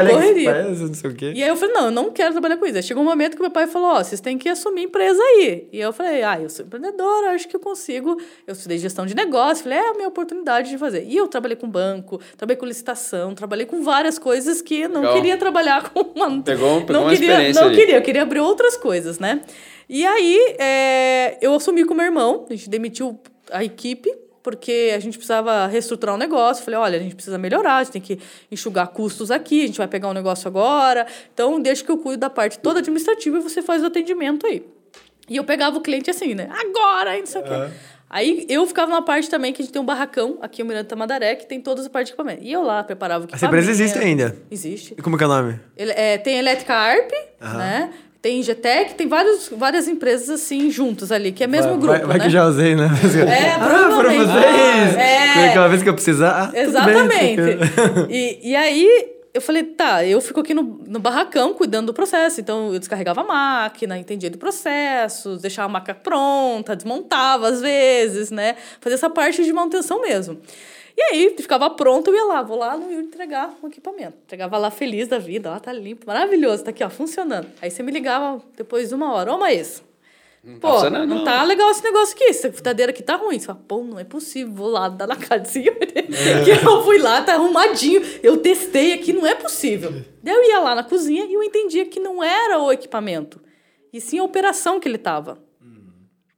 AliExpress, não sei o quê. E aí eu falei, não, eu não quero trabalhar com isso. Aí chegou um momento que meu pai falou, ó, vocês têm que assumir a empresa aí. E eu falei, ah, eu sou empreendedora, acho que eu consigo. Eu estudei gestão de negócio, falei, é a minha oportunidade de fazer. E eu trabalhei com banco, trabalhei com licitação, trabalhei com várias coisas que eu não Legal. queria trabalhar com uma... Pegou- pegou não uma queria, experiência Não ali. queria, eu queria abrir outras coisas, né? E aí, é, eu assumi com meu irmão, a gente demitiu a equipe, porque a gente precisava reestruturar o negócio. Falei, olha, a gente precisa melhorar, a gente tem que enxugar custos aqui, a gente vai pegar um negócio agora. Então, deixa que eu cuido da parte toda administrativa e você faz o atendimento aí. E eu pegava o cliente assim, né? Agora, aí não sei o quê. Aí eu ficava na parte também que a gente tem um barracão aqui em Miranda Tamandaré, que tem todas as partes de equipamento. E eu lá preparava o Essa empresa existe ainda. Existe. E como que é o nome? Ele- é, tem Elétrica Arp, né? Tem Getec, tem vários, várias empresas assim juntas ali, que é mesmo vai, grupo, vai, vai né? que já usei, né? É, <laughs> ah, foram vocês! É. Aquela vez que eu precisar. Ah, Exatamente. <laughs> e, e aí eu falei, tá, eu fico aqui no, no barracão cuidando do processo. Então eu descarregava a máquina, entendia do processo, deixava a máquina pronta, desmontava às vezes, né? Fazia essa parte de manutenção mesmo. E aí, ficava pronto, eu ia lá, vou lá no Yuri entregar o equipamento. Entregava lá feliz da vida, lá tá limpo, maravilhoso, tá aqui, ó, funcionando. Aí você me ligava depois de uma hora, ô Maís, Pô, funcionando, não não. tá legal esse negócio aqui. Essa fritadeira aqui tá ruim. Você fala, pô, não é possível. Vou lá dar na cara de cima. <laughs> que eu fui lá, tá arrumadinho. Eu testei aqui, não é possível. Daí eu ia lá na cozinha e eu entendia que não era o equipamento. E sim a operação que ele tava.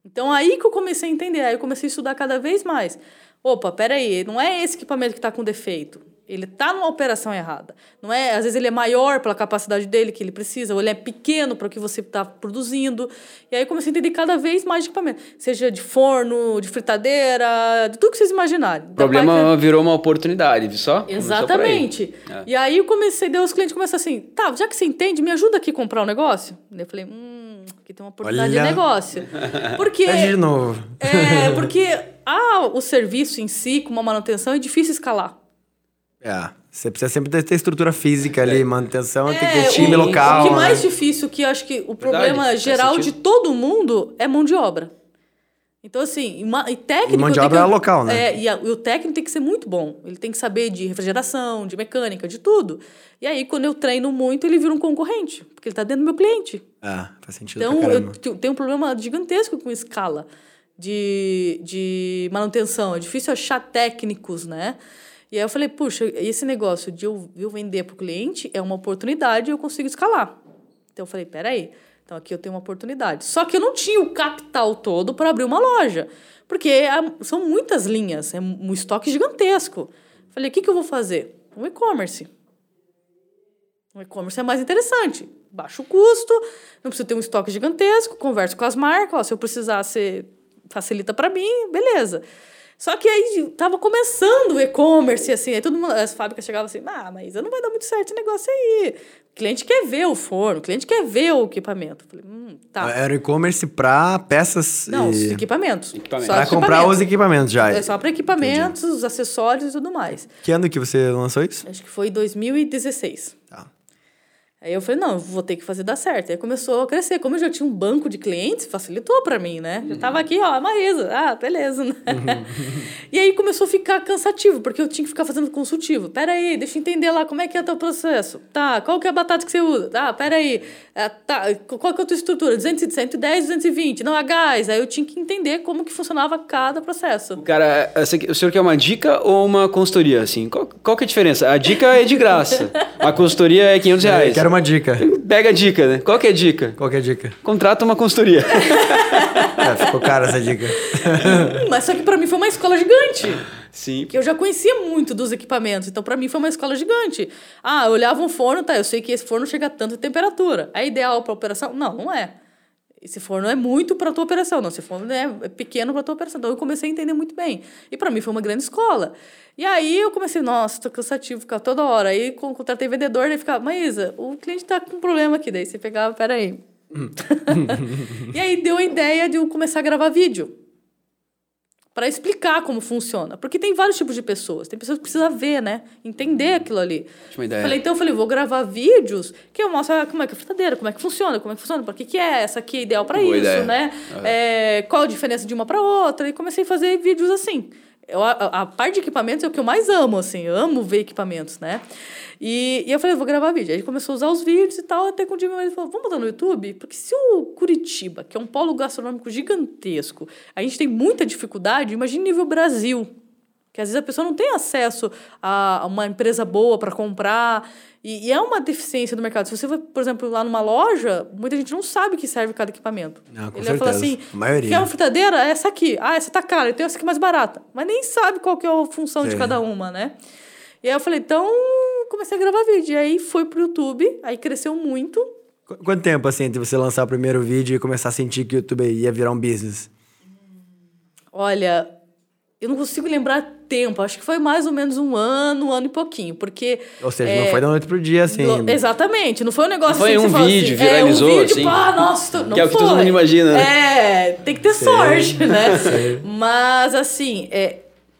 Então aí que eu comecei a entender. Aí eu comecei a estudar cada vez mais. Opa, peraí, não é esse equipamento que está com defeito. Ele está numa operação errada. Não é, às vezes ele é maior pela capacidade dele que ele precisa, ou ele é pequeno para o que você está produzindo. E aí eu comecei a entender cada vez mais de equipamento, seja de forno, de fritadeira, de tudo que vocês imaginarem. O problema virou uma oportunidade, viu só? Por aí. Exatamente. É. E aí eu comecei, daí os clientes começam assim, tá, já que você entende, me ajuda aqui a comprar um negócio. Daí eu falei, hum, aqui tem uma oportunidade Olha. de negócio. <laughs> Porque Pede de novo. é, porque ah, o serviço em si, com uma manutenção, é difícil escalar. É, você precisa sempre ter, estrutura física ali, manutenção, tem que É, ter time o, local. O que né? mais difícil, que eu acho que o problema geral de todo mundo é mão de obra. Então, assim, e e técnico... E mão de obra que- é local, né? É, e, a- e o técnico tem que ser muito bom. Ele tem que saber de refrigeração, de mecânica, de tudo. E aí, quando eu treino muito, ele vira um concorrente. Porque ele tá dentro do meu cliente. É, faz sentido Então, pra eu tenho um problema gigantesco com escala de, de manutenção. É difícil achar técnicos, né? E aí eu falei, puxa, esse negócio de eu, eu vender para o cliente é uma oportunidade e eu consigo escalar. Então eu falei, peraí, então aqui eu tenho uma oportunidade. Só que eu não tinha o capital todo para abrir uma loja. Porque são muitas linhas, é um estoque gigantesco. Falei, o que, que eu vou fazer? Um e-commerce. O e-commerce é mais interessante. Baixa o custo, não precisa ter um estoque gigantesco, converso com as marcas, ó, se eu precisar, você facilita para mim, beleza. Só que aí tava começando o e-commerce, assim, aí todo mundo, as fábricas chegavam assim, ah, mas não vai dar muito certo esse negócio aí. O cliente quer ver o forno, o cliente quer ver o equipamento. Eu Falei, hum, tá. Era e-commerce pra peças Não, os e... equipamentos. Equipamento. Só Pra comprar equipamentos. os equipamentos já. É só para equipamentos, os acessórios e tudo mais. Que ano que você lançou isso? Acho que foi 2016. Aí eu falei, não, vou ter que fazer dar certo. Aí começou a crescer. Como eu já tinha um banco de clientes, facilitou para mim, né? Já tava aqui, ó, a Maísa. Ah, beleza, né? <laughs> e aí começou a ficar cansativo, porque eu tinha que ficar fazendo consultivo. Pera aí, deixa eu entender lá como é que é o teu processo. Tá, qual que é a batata que você usa? Tá, pera aí. Ah, tá, qual que é a tua estrutura? 200, 110, 220. Não, a gás. Aí eu tinha que entender como que funcionava cada processo. Cara, essa aqui- o senhor quer uma dica ou uma consultoria, assim? Qual, qual que é a diferença? A dica é de graça. <laughs> A consultoria é 500 reais. Quero uma dica. Pega a dica, né? Qual que é a dica? Qual que é a dica? Contrata uma consultoria. <laughs> É, ficou cara essa dica. Hum, Mas só que para mim foi uma escola gigante. Sim. que eu já conhecia muito dos equipamentos, então para mim foi uma escola gigante. Ah, eu olhava um forno, tá, eu sei que esse forno chega a tanta temperatura. É ideal para operação? Não, não é. Esse forno é muito para tua operação, não, esse forno é pequeno para tua operação. Então eu comecei a entender muito bem. E para mim foi uma grande escola. E aí eu comecei, nossa, tô cansativo ficar toda hora. Aí con- contratei vendedor, daí ficava, Maísa, o cliente tá com um problema aqui. Daí você pegava, peraí. <laughs> e aí deu a ideia de eu começar a gravar vídeo para explicar como funciona. Porque tem vários tipos de pessoas. Tem pessoas que precisam ver, né? Entender aquilo ali. Ótima ideia. Falei, então eu falei, vou gravar vídeos que eu mostro ah, como é que é a fritadeira, como é que funciona, como é que funciona, para que que é, essa aqui é ideal para isso, ideia. né? É, qual a diferença de uma para outra? E comecei a fazer vídeos assim. Eu, a, a parte de equipamentos é o que eu mais amo, assim. Eu amo ver equipamentos, né? E, e eu falei, vou gravar vídeo. Aí ele começou a usar os vídeos e tal, até que um dia meu marido falou, vamos botar no YouTube? Porque se o Curitiba, que é um polo gastronômico gigantesco, a gente tem muita dificuldade, imagine nível Brasil. Que às vezes a pessoa não tem acesso a uma empresa boa para comprar. E, e é uma deficiência do mercado. Se você vai, por exemplo, lá numa loja, muita gente não sabe o que serve cada equipamento. Não, com Ele vai falar certeza. assim: A maioria. quer uma fritadeira? É essa aqui. Ah, essa tá cara, então essa aqui é mais barata. Mas nem sabe qual que é a função de Sim. cada uma, né? E aí eu falei, então comecei a gravar vídeo. E aí foi pro YouTube, aí cresceu muito. Qu- Quanto tempo, assim, entre você lançar o primeiro vídeo e começar a sentir que o YouTube ia virar um business? Olha, eu não consigo lembrar tempo. Acho que foi mais ou menos um ano, um ano e pouquinho. Porque. Ou seja, é, não foi da noite pro dia, assim. Exatamente, não foi um negócio Não foi assim que um você fala vídeo, assim, viralizou, é, um vídeo, assim. pá, nossa, não Que é o que todo foi. mundo imagina, né? É, tem que ter sorte, né? <laughs> Mas assim, é,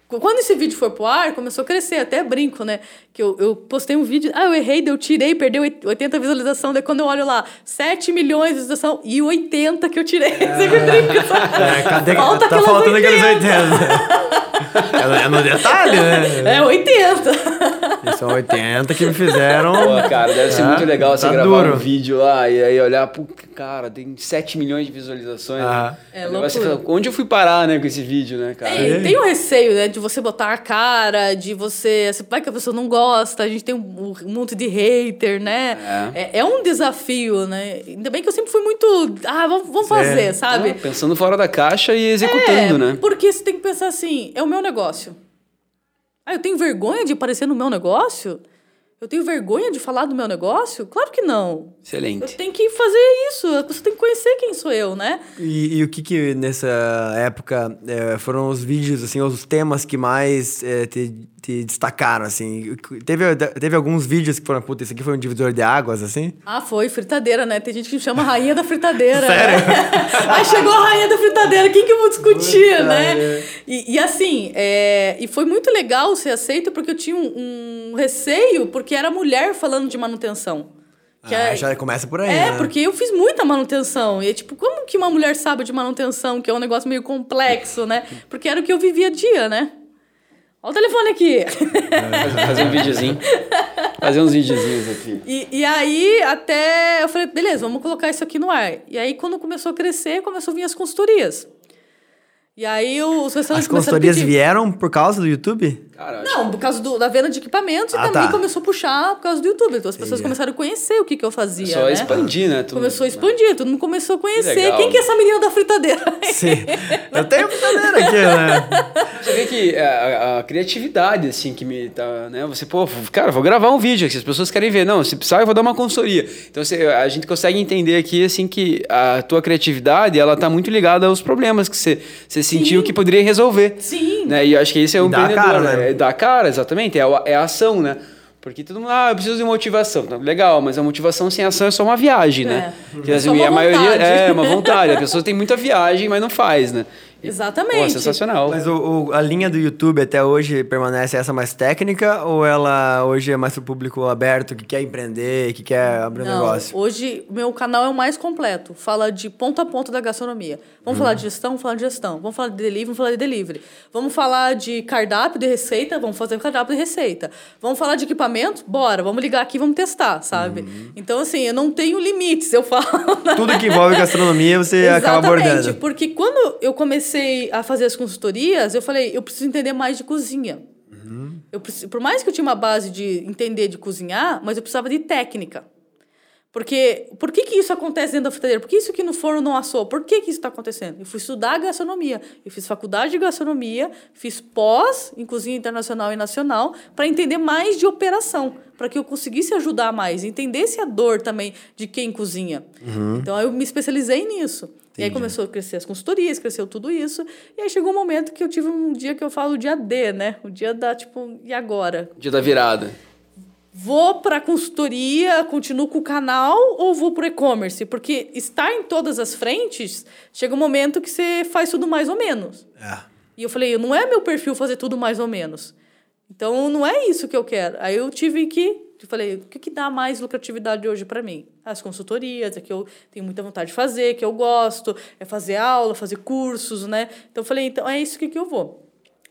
quando esse vídeo for pro ar, começou a crescer, até brinco, né? Que eu, eu postei um vídeo, ah, eu errei, eu tirei, perdeu 80 visualização, daí quando eu olho lá, 7 milhões de visualização e 80 que eu tirei. Sempre brinco, sabe? É, cadê, Falta tá faltando 80. aqueles 80. é, no- é no detalhe, né? É 80. E são 80 que me fizeram. Pô, cara, deve ser É, muito legal você tá gravar duro. um vídeo lá e aí olhar, pô, cara, tem 7 milhões de visualizações. Ah. né? É negócio loucura. Onde eu fui parar, né, com esse vídeo, né, cara? É, tem o receio, né, de você botar a cara, de você. você- Vai que a pessoa não gosta, a gente tem um, um monte de hater, né? É. é um desafio, né? Ainda bem que eu sempre fui muito. Ah, vamos, vamos fazer, sabe? Ah, pensando fora da caixa e executando, é, né? Porque você tem que pensar assim: é o meu negócio. Ah, eu tenho vergonha de aparecer no meu negócio? Eu tenho vergonha de falar do meu negócio? Claro que não. Eu Excelente. tenho que fazer isso. Você tem que conhecer quem sou eu, né? E, e o que que nessa época eh, foram os vídeos, assim, os temas que mais eh, te, te destacaram, assim? Teve, teve alguns vídeos que foram, puta, esse aqui foi um divisor de águas, assim? Ah, foi, fritadeira, né? Tem gente que chama rainha da fritadeira. Sério? <laughs> Aí chegou a rainha da fritadeira, quem que eu vou discutir, Puta, né? é. E, e assim, é, e foi muito legal ser aceito porque eu tinha um, um receio, porque era mulher falando de manutenção. Que Ah, é- já começa por aí, É, né? porque eu fiz muita manutenção. E é tipo, como que uma mulher sabe de manutenção, que é um negócio meio complexo, né? Porque era o que eu vivia dia, né? Olha o telefone aqui. Fazer um videozinho. Fazer uns videozinhos aqui. E, e aí, até eu falei, beleza, vamos colocar isso aqui no ar. E aí, quando começou a crescer, começou a vir as consultorias. E aí, os restaurantes As começaram a consultorias pedir. vieram por causa do YouTube? Cara, acho Não, por causa do- da venda de equipamentos e Ah, também tá. começou a puxar por causa do YouTube. Então as pessoas Entendi. começaram a conhecer o que, que eu fazia. que só né? expandir, né? tudo. Começou a expandir, todo mundo começou a conhecer. legal. Quem que é essa menina da fritadeira? <laughs> Sim. Eu tenho fritadeira aqui, né? <laughs> Você vê que a, a- a criatividade, assim, que me tá, né? Você, pô, cara, vou gravar um vídeo que as pessoas querem ver. Não, se precisar, eu vou dar uma consultoria. Então, você, a gente consegue entender aqui, assim, que a tua criatividade, ela tá muito ligada aos problemas que você, você sentiu que poderia resolver. Sim. Né? E eu acho que esse é a empreendedor, cara, né? É dar a cara, exatamente. É a, é a ação, né? Porque todo mundo, ah, eu preciso de motivação. Tá, Legal, mas a motivação sem ação é só uma viagem, né? É. Que, É assim, a maioria vontade. é uma vontade. A pessoa tem muita viagem, mas não faz, né? Exatamente. Pô, sensacional. Mas o, o- a linha do YouTube até hoje permanece essa mais técnica ou ela hoje é mais pro público aberto que quer empreender, que quer abrir um Não, negócio? hoje o meu canal é o mais completo. Fala de ponta a ponta da gastronomia. Vamos falar de gestão, vamos falar de gestão. Vamos falar de delivery, vamos falar de delivery. Vamos falar de cardápio de receita, vamos fazer cardápio de receita. Vamos falar de equipamento? Bora, vamos ligar aqui, vamos testar, sabe? Então, assim, eu não tenho limites, eu falo. Tudo que envolve gastronomia você acaba abordando. porque quando eu comecei a fazer as consultorias, eu falei, eu preciso entender mais de cozinha. Eu preciso, por mais que eu tinha uma base de entender de cozinhar, mas eu precisava de técnica. Porque por que, que isso acontece dentro da fritadeira? Por que isso aqui no forno não assou? Por que, que isso está acontecendo? Eu fui estudar gastronomia. Eu fiz faculdade de gastronomia, fiz pós em cozinha internacional e nacional para entender mais de operação, para que eu conseguisse ajudar mais, entendesse a dor também de quem cozinha. Então eu me especializei nisso. E aí começou a crescer as consultorias, cresceu tudo isso. E aí chegou um momento que eu tive um dia que eu falo o dia D, né? O dia da, tipo, e agora? Dia da virada. Vou para consultoria, continuo com o canal ou vou para e-commerce? Porque estar em todas as frentes, chega um momento que você faz tudo mais ou menos. É. E eu falei, não é meu perfil fazer tudo mais ou menos. Então não é isso que eu quero. Aí eu tive que, eu falei, o que, que dá mais lucratividade hoje para mim? As consultorias, é que eu tenho muita vontade de fazer, que eu gosto, é fazer aula, fazer cursos, né? Então eu falei, então é isso que, que eu vou.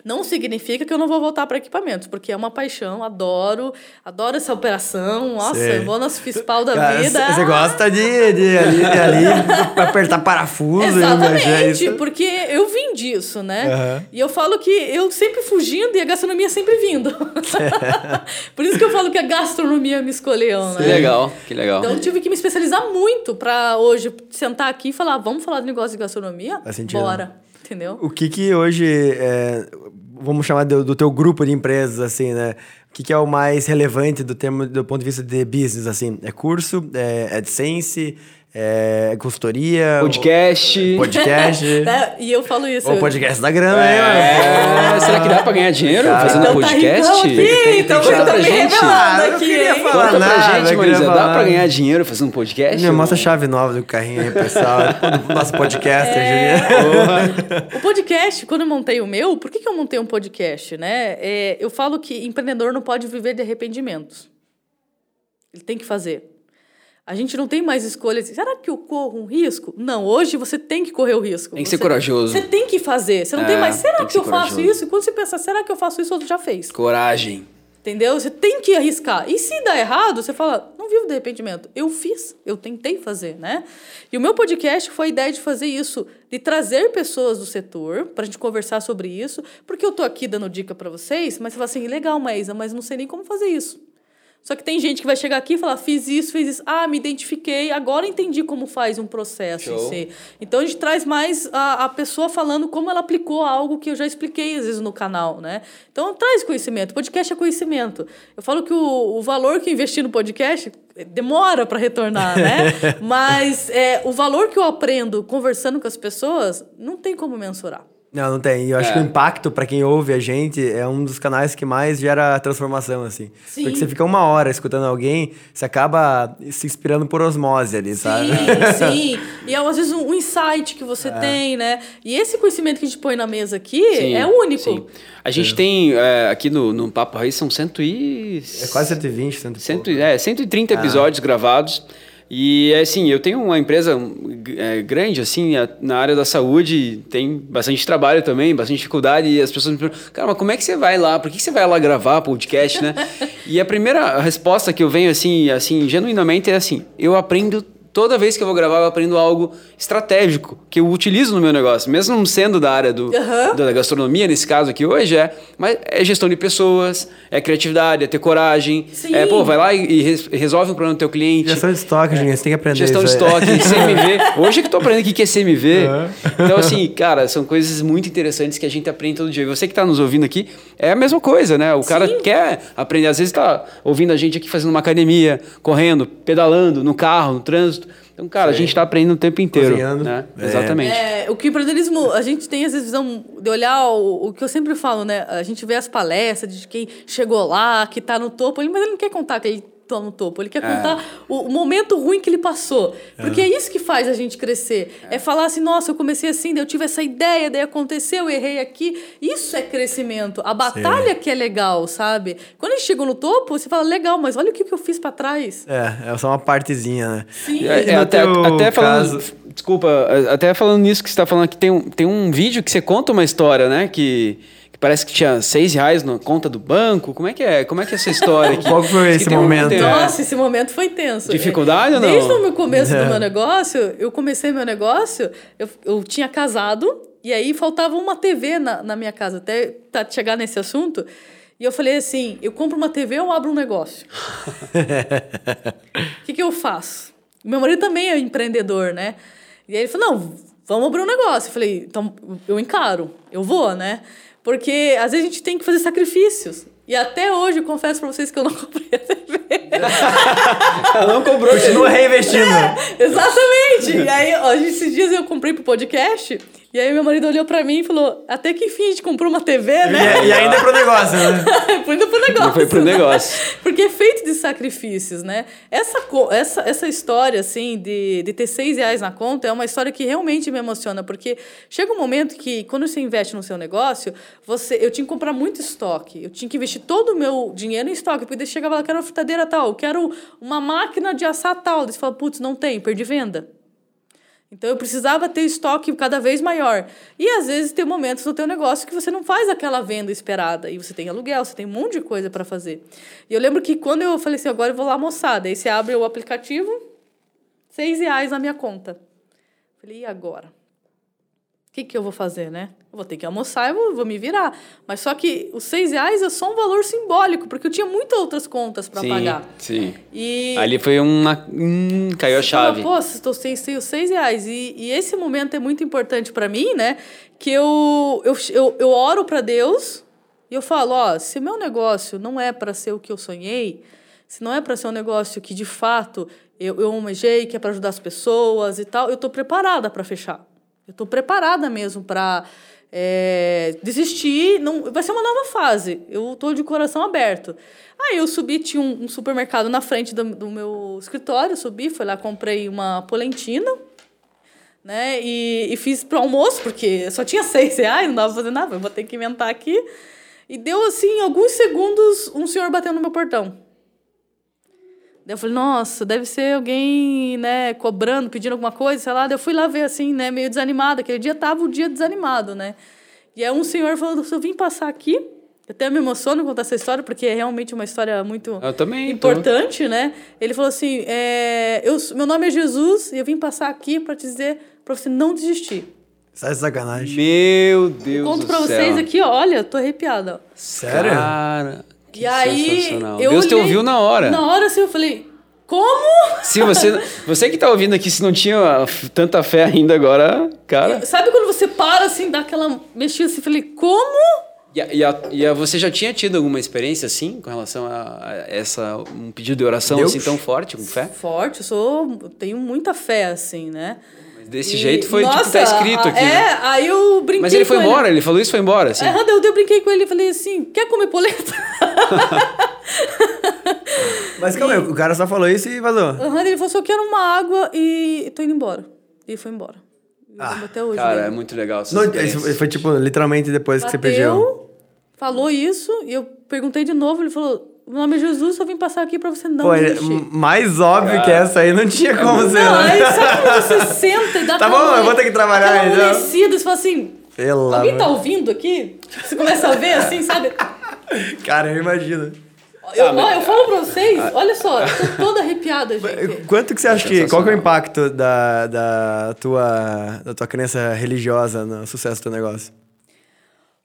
Não significa que eu não vou voltar para equipamentos, porque é uma paixão, adoro, adoro essa operação. Nossa, Sei. eu vou nas fispal da Cara, vida. Você gosta de, de ali, de ali apertar parafuso e Exatamente, isso. porque eu vim disso, né? Aham. E eu falo que eu sempre fugindo e a gastronomia sempre vindo. <laughs> Por isso que eu falo que a gastronomia me escolheu, Que né? legal, que legal. Então eu tive que me especializar muito para hoje sentar aqui e falar, vamos falar de negócio de gastronomia? Faz sentido. Bora, entendeu? O que que hoje, é, vamos chamar do, do teu grupo de empresas, assim, né? O que que é o mais relevante do, termo, do ponto de vista de business, assim? É curso, é AdSense, é consultoria? Podcast. Podcast. <laughs> É, e eu falo isso. Ou podcast da grana, hein, mano? É, será que dá pra ganhar dinheiro Cara, fazendo Então tá podcast? aqui, então Conta eu tô pra me gente. Ah, eu aqui, queria falar. Conta pra nada, gente, Marisa. Dá pra ganhar dinheiro fazendo um podcast? Me mostra a chave nova do carrinho aí, pessoal. <laughs> Nosso podcaster, É. O podcast, quando eu montei o meu, por que, que eu montei um podcast, né? É, eu falo que empreendedor não pode viver de arrependimentos. Ele tem que fazer. A gente não tem mais escolha. Será que eu corro um risco? Não, hoje você tem que correr o risco. Tem que ser Você- corajoso. Você tem que fazer. Você não É, tem mais. Será tem que, que eu ser faço corajoso. isso? E quando você pensa, será que eu faço isso? Outro já fez. Coragem. Entendeu? Você tem que arriscar. E se dá errado, você fala, não vivo de arrependimento. Eu fiz, eu tentei fazer, né? E o meu podcast foi a ideia de fazer isso, de trazer pessoas do setor para a gente conversar sobre isso, porque eu tô aqui dando dica para vocês, mas você fala assim, legal, Maísa, mas não sei nem como fazer isso. Só que tem gente que vai chegar aqui e falar, fiz isso, fiz isso. Ah, me identifiquei, agora entendi como faz um processo em si. Então a gente traz mais a, a pessoa falando como ela aplicou algo que eu já expliquei às vezes no canal, né? Então traz conhecimento. Podcast é conhecimento. Eu falo que o, o valor que eu investi no podcast demora para retornar, né? <laughs> Mas é, o valor que eu aprendo conversando com as pessoas não tem como mensurar. Não, não tem. E eu acho É. que o impacto para quem ouve a gente é um dos canais que mais gera transformação, assim. Sim. Porque você fica uma hora escutando alguém, você acaba se inspirando por osmose ali, sabe? Sim, sim. <laughs> E é às vezes um insight que você tem, né? E esse conhecimento que a gente põe na mesa aqui Sim, é único. sim. A gente tem é, aqui no, no Papo Raiz são cento e... É quase 120, 100 e Cento, é, 130 episódios gravados. E assim, eu tenho uma empresa é, grande assim a- na área da saúde, tem bastante trabalho também, bastante dificuldade e as pessoas me perguntam, cara, mas como é que você vai lá? Por que que você vai lá gravar podcast, né? <laughs> e a primeira resposta que eu venho assim, assim, genuinamente é assim, eu aprendo toda vez que eu vou gravar, eu aprendo algo estratégico que eu utilizo no meu negócio, mesmo não sendo da área do, Aham. da gastronomia nesse caso aqui hoje é, mas é gestão de pessoas, é criatividade, é ter coragem, Sim. é pô, vai lá e, e res- resolve um problema do teu cliente. Gestão de estoque, gente, você tem que aprender Gestão de isso aí. estoque, <laughs> CMV. Hoje que eu tô aprendendo o que é CMV. Uhum. Então, assim, cara, são coisas muito interessantes que a gente aprende todo dia. E você que tá nos ouvindo aqui, é a mesma coisa, né? O cara Sim. quer aprender. Às vezes tá ouvindo a gente aqui fazendo uma academia, correndo, pedalando, no carro, no trânsito. Então, cara, a gente tá aprendendo o tempo inteiro. Cozinhando. Né? É. Exatamente. É, o que o empreendedorismo, a gente tem às vezes visão de olhar o, o que eu sempre falo, né? A gente vê as palestras de quem chegou lá, que tá no topo, mas ele não quer contar que ele tá no topo, ele quer contar o, o momento ruim que ele passou. Porque é. isso que faz a gente crescer. É. falar assim, nossa, eu comecei assim, daí eu tive essa ideia, daí aconteceu, eu errei aqui. Isso é crescimento. A batalha que é legal, sabe? Quando a gente chegou no topo, você fala, legal, mas olha o que que eu fiz pra trás. É, é só uma partezinha, né? Sim. É, é, até, até falando. caso- Desculpa, até falando nisso que você está falando aqui, tem um, tem um vídeo que você conta uma história, né? Que, que parece que tinha seis reais na conta do banco. Como é que é? Como é que é essa história aqui? <laughs> Qual foi esse tem um- momento? tem- Nossa, esse momento foi tenso. Dificuldade ou não? Desde o meu começo É. do meu negócio, eu comecei meu negócio, eu, eu tinha casado, e aí faltava uma TV na, na minha casa, até tá, chegar nesse assunto. E eu falei assim: eu compro uma TV ou abro um negócio? <laughs> O que, que eu faço? Meu marido também é empreendedor, né? E aí ele falou: não, vamos abrir um negócio. Eu falei: então eu encaro, eu vou, né? Porque às vezes a gente tem que fazer sacrifícios. E até hoje eu confesso pra vocês que eu não <laughs> comprei a TV. Ela não cobrou. Continua reinvestindo. Exatamente! E aí, ó, esses dias eu comprei pro podcast, e aí meu marido olhou pra mim e falou: Até que enfim a gente comprou uma TV, né? E, e ainda é pro negócio, né? <laughs> Foi indo pro negócio. Foi pro né? negócio. <laughs> Porque é feito de sacrifícios, né? Essa, essa, essa história, assim, de, de ter seis reais na conta é uma história que realmente me emociona, porque chega um momento que, quando você investe no seu negócio, você, eu tinha que comprar muito estoque. Eu tinha que investir todo o meu dinheiro em estoque, porque chegava lá, quero uma fritadeira tal, eu quero uma máquina de assar tal. Daí você fala, putz, não tem, perdi venda. Então eu precisava ter estoque cada vez maior. E às vezes tem momentos no teu negócio que você não faz aquela venda esperada. E você tem aluguel, você tem um monte de coisa para fazer. E eu lembro que quando eu falei assim, agora eu vou lá almoçar. Daí você abre o aplicativo, seis reais na minha conta. Falei, e agora? O que, que eu vou fazer, né? Eu vou ter que almoçar, eu vou, vou me virar. Mas só que os seis reais é só um valor simbólico, porque eu tinha muitas outras contas para pagar. sim. E Ali foi uma. Hum, caiu a você fala, chave. Pô, estou sem, sem os seis reais. E, e esse momento é muito importante para mim, né? Que eu, eu, eu, eu oro para Deus e eu falo: ó, se meu negócio não é para ser o que eu sonhei, se não é para ser um negócio que de fato eu, eu almejei, que é para ajudar as pessoas e tal, eu estou preparada para fechar. Eu estou preparada mesmo para é, desistir. Não, vai ser uma nova fase. Eu estou de coração aberto. Aí eu subi, tinha um, um supermercado na frente do, do meu escritório, subi, fui lá, comprei uma polentina, né? E, e fiz para almoço, porque só tinha seis reais, não dava fazer nada, vou ter que inventar aqui. E deu assim, alguns segundos, um senhor batendo no meu portão. Daí eu falei, nossa, deve ser alguém, né, cobrando, pedindo alguma coisa, sei lá. Daí eu fui lá ver, assim, né, meio desanimada. Aquele dia tava o dia desanimado, né? E aí um senhor falou, eu vim passar aqui Eu até me emociono contar essa história, porque é realmente uma história muito Eu também, importante, né? Ele falou assim: é, eu, meu nome é Jesus e eu vim passar aqui para te dizer para você não desistir. Sai de sacanagem. Meu Deus Conto do pra céu. vocês aqui, ó, olha, tô arrepiada. ó. Sério? Cara, que e aí, eu Deus te olhei- ouviu na hora. Na hora, assim, eu falei, como? Se você, você que tá ouvindo aqui, se não tinha tanta fé ainda agora, cara. Sabe quando você para, assim, dá aquela mexida, assim, falei, como? E, a- e, a- e a- você já tinha tido alguma experiência assim com relação a, a essa um pedido de oração Deus? assim tão forte com fé? Forte, eu sou, eu tenho muita fé, assim, né? Desse E, jeito foi tipo nossa, tá escrito aqui. É, né? aí eu brinquei Mas ele foi com embora, ele falou isso e foi embora, assim. Aí, eu, eu brinquei com ele e falei assim, quer comer polenta? <laughs> Mas calma aí, o cara só falou isso e vazou. Aham, ele falou, só quero uma água e tô indo embora. E foi embora. Eu Ah, até hoje. Cara, dele. é muito legal Não, foi tipo, literalmente depois que você pediu. Bateu, falou isso, e eu perguntei de novo, ele falou, meu nome é Jesus, só vim passar aqui pra você não Pô, desistir. mais óbvio que essa aí não tinha como ser. Não, aí sabe quando você senta e dá Tá bom, eu vou ter que trabalhar, aquela então. amolecida, você fala assim, Pelo alguém tá ouvindo aqui? Você começa a ver assim, sabe? <laughs> Cara, eu imagino. Eu, Ah, mas- eu falo pra vocês, olha só, eu tô <laughs> toda arrepiada, gente. Quanto que você acha que. sensacional. Qual que é o impacto da, da, tua, da tua crença religiosa no sucesso do teu negócio?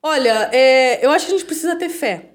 Olha, é, eu acho que a gente precisa ter fé.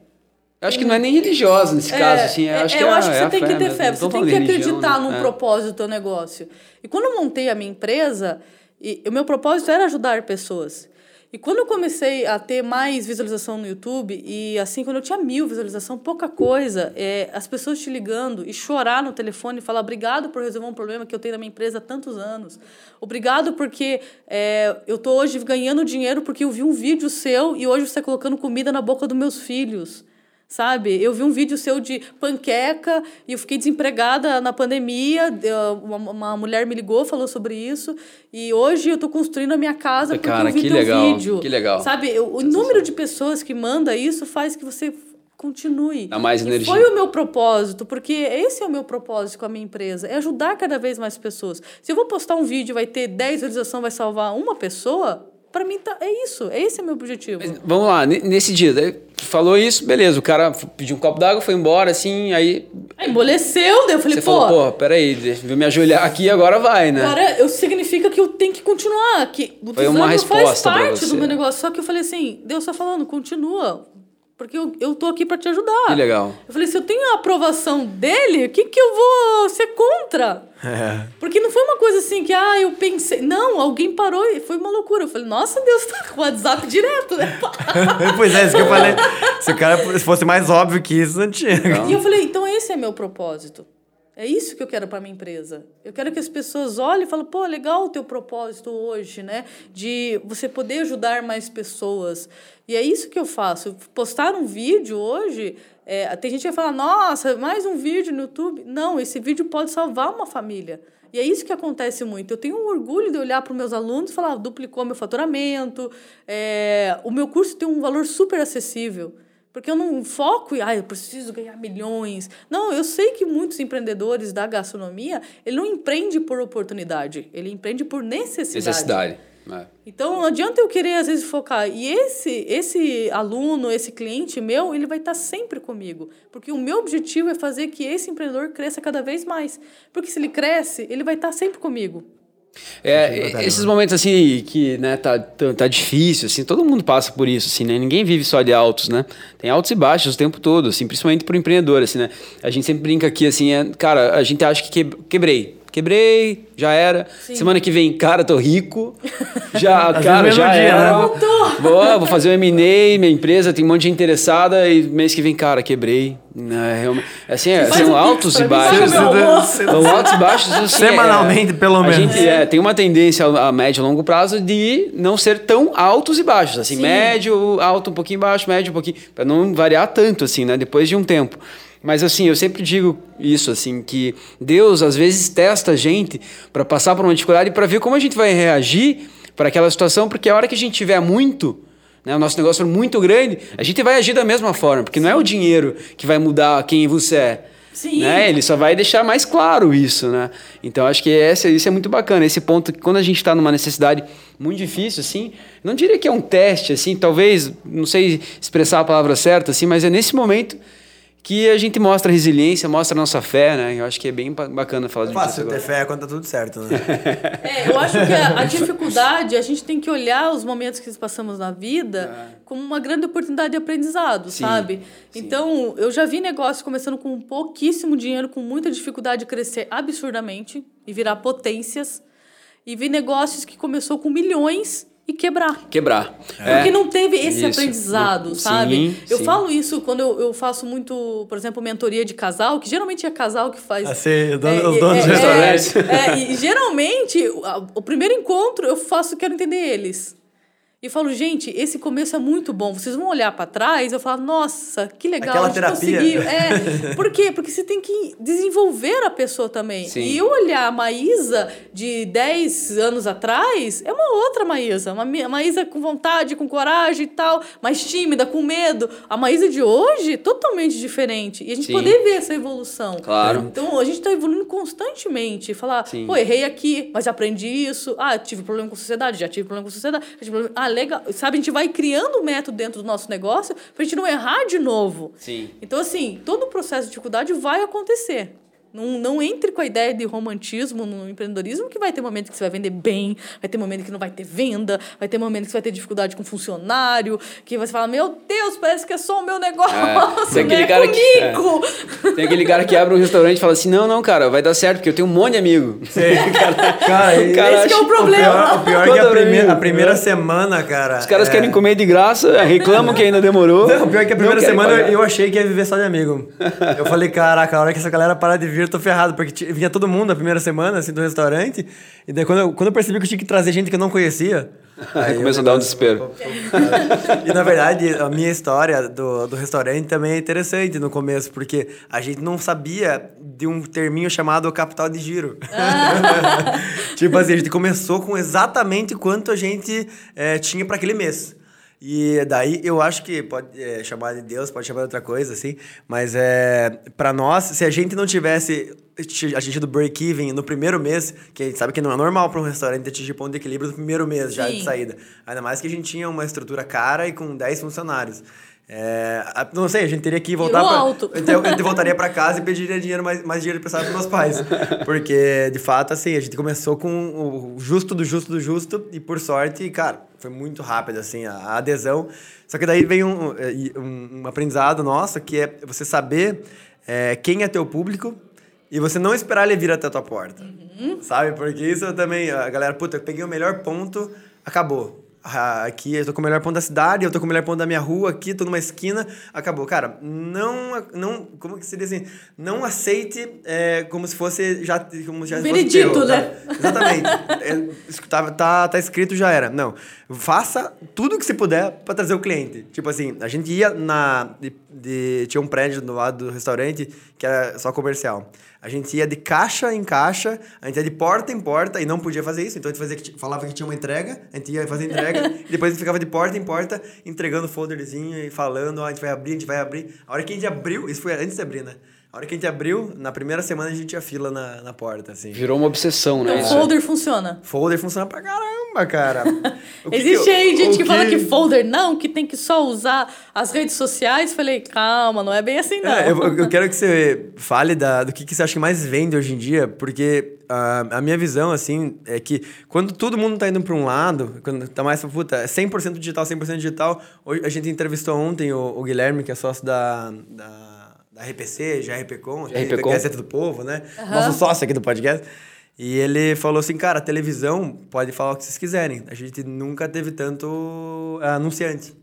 Eu acho que não é nem religiosa nesse caso, assim. Eu é, acho que eu é, acho que é você tem que ter mesmo. fé, você tem que religião, acreditar né? num É. propósito do teu negócio. E quando eu montei a minha empresa, e, o meu propósito era ajudar pessoas. E quando eu comecei a ter mais visualização no YouTube, e assim, quando eu tinha mil visualização, pouca coisa, é, as pessoas te ligando e chorar no telefone e falar obrigado por resolver um problema que eu tenho na minha empresa há tantos anos. Obrigado porque é, eu tô hoje ganhando dinheiro porque eu vi um vídeo seu e hoje você está colocando comida na boca dos meus filhos. Sabe? Eu vi um vídeo seu de panqueca e eu fiquei desempregada na pandemia. Uma, uma mulher me ligou, falou sobre isso. E hoje eu tô construindo a minha casa porque Cara, eu vi que teu legal, vídeo. que legal. Sabe? O, o número de pessoas que manda isso faz que você continue. Dá mais E energia. foi o meu propósito, porque esse é o meu propósito com a minha empresa, é ajudar cada vez mais pessoas. Se eu vou postar um vídeo, vai ter 10 visualizações, vai salvar uma pessoa, para mim tá, é isso, esse é o meu objetivo. Mas, vamos lá, ne- nesse dia, daí falou isso, beleza, o cara pediu um copo d'água, foi embora, assim, aí Aí amoleceu, daí eu falei, você pô, falou, pô, peraí, deixa eu me ajoelhar aqui agora vai, né? Agora, eu, significa que eu tenho que continuar. Que o Foi uma faz resposta pra parte do meu negócio. Só que eu falei assim, Deus tá falando, continua. Porque eu, eu tô aqui pra te ajudar. Que legal. Eu falei, se eu tenho a aprovação dele, o que, que eu vou ser contra? É. Porque não foi uma coisa assim que, ah, eu pensei. Não, alguém parou e foi uma loucura. Eu falei, nossa, Deus <laughs> tá com o WhatsApp direto, né? <laughs> pois é, isso que eu falei. Se o cara se fosse mais óbvio que isso, não tinha. E eu falei, então esse é meu propósito. É isso que eu quero para minha empresa. Eu quero que as pessoas olhem e falem, pô, legal o teu propósito hoje, né? De você poder ajudar mais pessoas. E é isso que eu faço. Postar um vídeo hoje, é, tem gente que vai falar, nossa, mais um vídeo no YouTube. Não, esse vídeo pode salvar uma família. E é isso que acontece muito. Eu tenho um orgulho de olhar para os meus alunos e falar, duplicou meu faturamento, é, o meu curso tem um valor super acessível. Porque eu não foco em, ah, eu preciso ganhar milhões. Não, eu sei que muitos empreendedores da gastronomia, ele não empreende por oportunidade, ele empreende por necessidade. Necessidade. É. Então, não adianta eu querer, às vezes, focar. E esse, esse aluno, esse cliente meu, ele vai estar sempre comigo. Porque o meu objetivo é fazer que esse empreendedor cresça cada vez mais. Porque se ele cresce, ele vai estar sempre comigo. É, esses momentos assim que, né, tá, tá, tá difícil, assim, todo mundo passa por isso, assim, né? Ninguém vive só de altos, né? Tem altos e baixos o tempo todo, assim, principalmente pro empreendedor, assim, né? A gente sempre brinca aqui, assim, é, cara, a gente acha que que- quebrei. Quebrei, já era. Semana que vem, cara, tô rico. Já, <laughs> cara, já dia, era. né? Vou, vou fazer um M&A, minha empresa tem um monte de gente interessada e mês que vem, cara, quebrei. Né, realmente- Assim, é, são um altos e baixos. o. São altos e baixos, assim, é- Semanalmente, pelo a menos. gente é, tem uma tendência a, a médio e longo prazo de não ser tão altos e baixos, assim, Sim. médio, alto, um pouquinho baixo, médio, um pouquinho, para não variar tanto, assim, né, depois de um tempo. Mas assim, eu sempre digo isso, assim, que Deus às vezes testa a gente para passar por uma dificuldade para ver como a gente vai reagir para aquela situação, porque a hora que a gente tiver muito, né, o nosso negócio for muito grande, a gente vai agir da mesma forma, porque não é o dinheiro que vai mudar quem você é. Sim. Né? Ele só vai deixar mais claro isso, né? Então acho que esse, isso é muito bacana. Esse ponto que quando a gente está numa necessidade muito difícil, assim, não diria que é um teste, assim, talvez, não sei expressar a palavra certa, assim, mas é nesse momento que a gente mostra resiliência, mostra a nossa fé, né? Eu acho que é bem bacana falar É disso fácil ter fé quando tá tudo certo, né? <laughs> É, eu acho que a, a dificuldade, a gente tem que olhar os momentos que passamos na vida como uma grande oportunidade de aprendizado, Sim, sabe? sim. Então, eu já vi negócios começando com pouquíssimo dinheiro, com muita dificuldade de crescer absurdamente e virar potências. E vi negócios que começou com milhões e quebrar. Quebrar. Porque É. não teve esse Isso. aprendizado, Sim, sabe? Eu sim. falo isso quando eu, eu faço muito, por exemplo, mentoria de casal, que geralmente é casal que faz. Assim, dono- É, os é, donos é, dos restaurantes. é, e geralmente, o, a- o primeiro encontro eu faço, quero entender eles. E falo, gente, esse começo é muito bom. Vocês vão olhar para trás, eu falo, nossa, que legal, Aquela a gente terapia. conseguiu. É, <laughs> por quê? Porque você tem que desenvolver a pessoa também. Sim. E eu olhar a Maísa de 10 anos atrás, é uma outra Maísa. Uma Maísa com vontade, com coragem e tal, mais tímida, com medo. A Maísa de hoje, totalmente diferente. E a gente Sim. poder ver essa evolução. Claro. Então, a gente está evoluindo constantemente. Falar, Sim. pô, errei aqui, mas aprendi isso. Ah, tive problema com a sociedade, já tive problema com a sociedade. já tive problema- Ah, legal. Sabe, a gente vai criando um método dentro do nosso negócio pra gente não errar de novo. Sim. Então, assim, todo o processo de dificuldade vai acontecer. Não, não entre com a ideia de romantismo no empreendedorismo, que vai ter momento que você vai vender bem, vai ter momento que não vai ter venda, vai ter momento que você vai ter dificuldade com funcionário, que você fala, meu Deus, parece que é só o meu negócio, <laughs> É, tem né? aquele cara que- é. comigo. Tem aquele cara que abre um restaurante e fala assim: não, não, cara, vai dar certo, porque eu tenho um monte de amigo. <laughs> Cara, <laughs> e- Cara, Esse que é o acho- o problema. pior, o pior é que a, Todo prime- amigo, a primeira semana, cara. Os caras é- querem comer de graça, reclamam que ainda demorou. Não, o pior é que a primeira semana eu, eu achei que ia viver só de amigo. Eu falei, caraca, a hora que essa galera parar de vir, eu tô ferrado. Porque vinha todo mundo na primeira semana, assim, do restaurante. E daí, quando eu, quando eu percebi que eu tinha que trazer gente que eu não conhecia... <laughs> Aí eu- começa a dar um desespero. <laughs> E na verdade, a minha história do, do restaurante também é interessante no começo, porque a gente não sabia de um terminho chamado capital de giro. <laughs> tipo assim, a gente começou com exatamente quanto a gente eh, tinha para aquele mês. E daí eu acho que pode eh, chamar de Deus, pode chamar de outra coisa, assim, mas é para nós, se a gente não tivesse ati- atingido break-even no primeiro mês, que a gente sabe que não é normal para um restaurante atingir ponto de equilíbrio no primeiro mês já de saída. Ainda mais que a gente tinha uma estrutura cara e com 10 funcionários. É, a- não sei, a gente teria que voltar alto. <laughs> Então, eu voltaria para casa e pediria dinheiro mais, mais dinheiro para meus pais. <laughs> Porque, de fato, assim, a gente começou com o justo do justo do justo e, por sorte, cara, foi muito rápido, assim, a, a adesão. Só que daí vem um, um, um aprendizado nosso, que é você saber é, quem é teu público e você não esperar ele vir até a tua porta. Sabe? Porque isso eu também... A galera, puta, eu peguei o melhor ponto, acabou. Ah, aqui eu tô com o melhor ponto da cidade, eu tô com o melhor ponto da minha rua, aqui tô numa esquina, acabou. Cara, não, não como que seria assim? Não aceite é, como se fosse já como já fosse Veredito, teu, né? tá? Exatamente. <laughs> É, tá, tá, tá escrito, já era. Não. Faça tudo que se puder para trazer o cliente. Tipo assim, a gente ia na. De, de- tinha um prédio do lado do restaurante que era só comercial. A gente ia de caixa em caixa, a gente ia de porta em porta e não podia fazer isso. Então a gente fazia falava que tinha uma entrega, a gente ia fazer entrega, <laughs> e depois a gente ficava de porta em porta entregando folderzinho e falando: a gente vai abrir, a gente vai abrir. A hora que a gente abriu, isso foi antes de abrir, né? A hora que a gente abriu, na primeira semana a gente tinha fila na, na porta, assim. Virou uma obsessão, né? Então, o aí. folder funciona. Folder funciona pra caramba, cara. <laughs> Que Existe que eu- aí gente o que, fala que folder não, que tem que só usar as redes sociais. Falei, calma, não é bem assim, não. É, eu, eu quero que você fale da, do que, que você acha que mais vende hoje em dia, porque a, a minha visão, assim, é que quando todo mundo tá indo para um lado, quando tá mais, puta, é 100% digital, 100% digital. Hoje, a gente entrevistou ontem o, o Guilherme, que é sócio da, da RPC, já RPCom, RPCom. Gazeta do Povo, né? Nosso sócio aqui do podcast. E ele falou assim, cara, a televisão pode falar o que vocês quiserem. A gente nunca teve tanto ah, anunciante.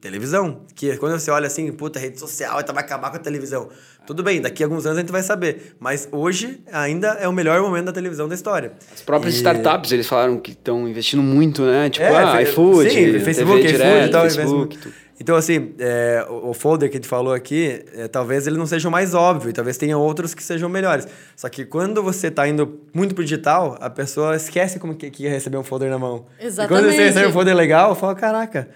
Televisão. Que quando você olha assim, puta, rede social, então vai acabar com a televisão. Tudo bem, daqui a alguns anos a gente vai saber. Mas hoje ainda é o melhor momento da televisão da história. As próprias E- startups, eles falaram que estão investindo muito, né? Tipo, É, ah, iFood, sim, TV Facebook, iFood direto, e tal, Facebook. Então, assim, é, o, folder que a gente falou aqui, é, talvez ele não seja o mais óbvio, talvez tenha outros que sejam melhores. Só que quando você está indo muito pro digital, a pessoa esquece como que, que ia receber um folder na mão. E quando Exatamente. você recebe um folder legal, fala, caraca,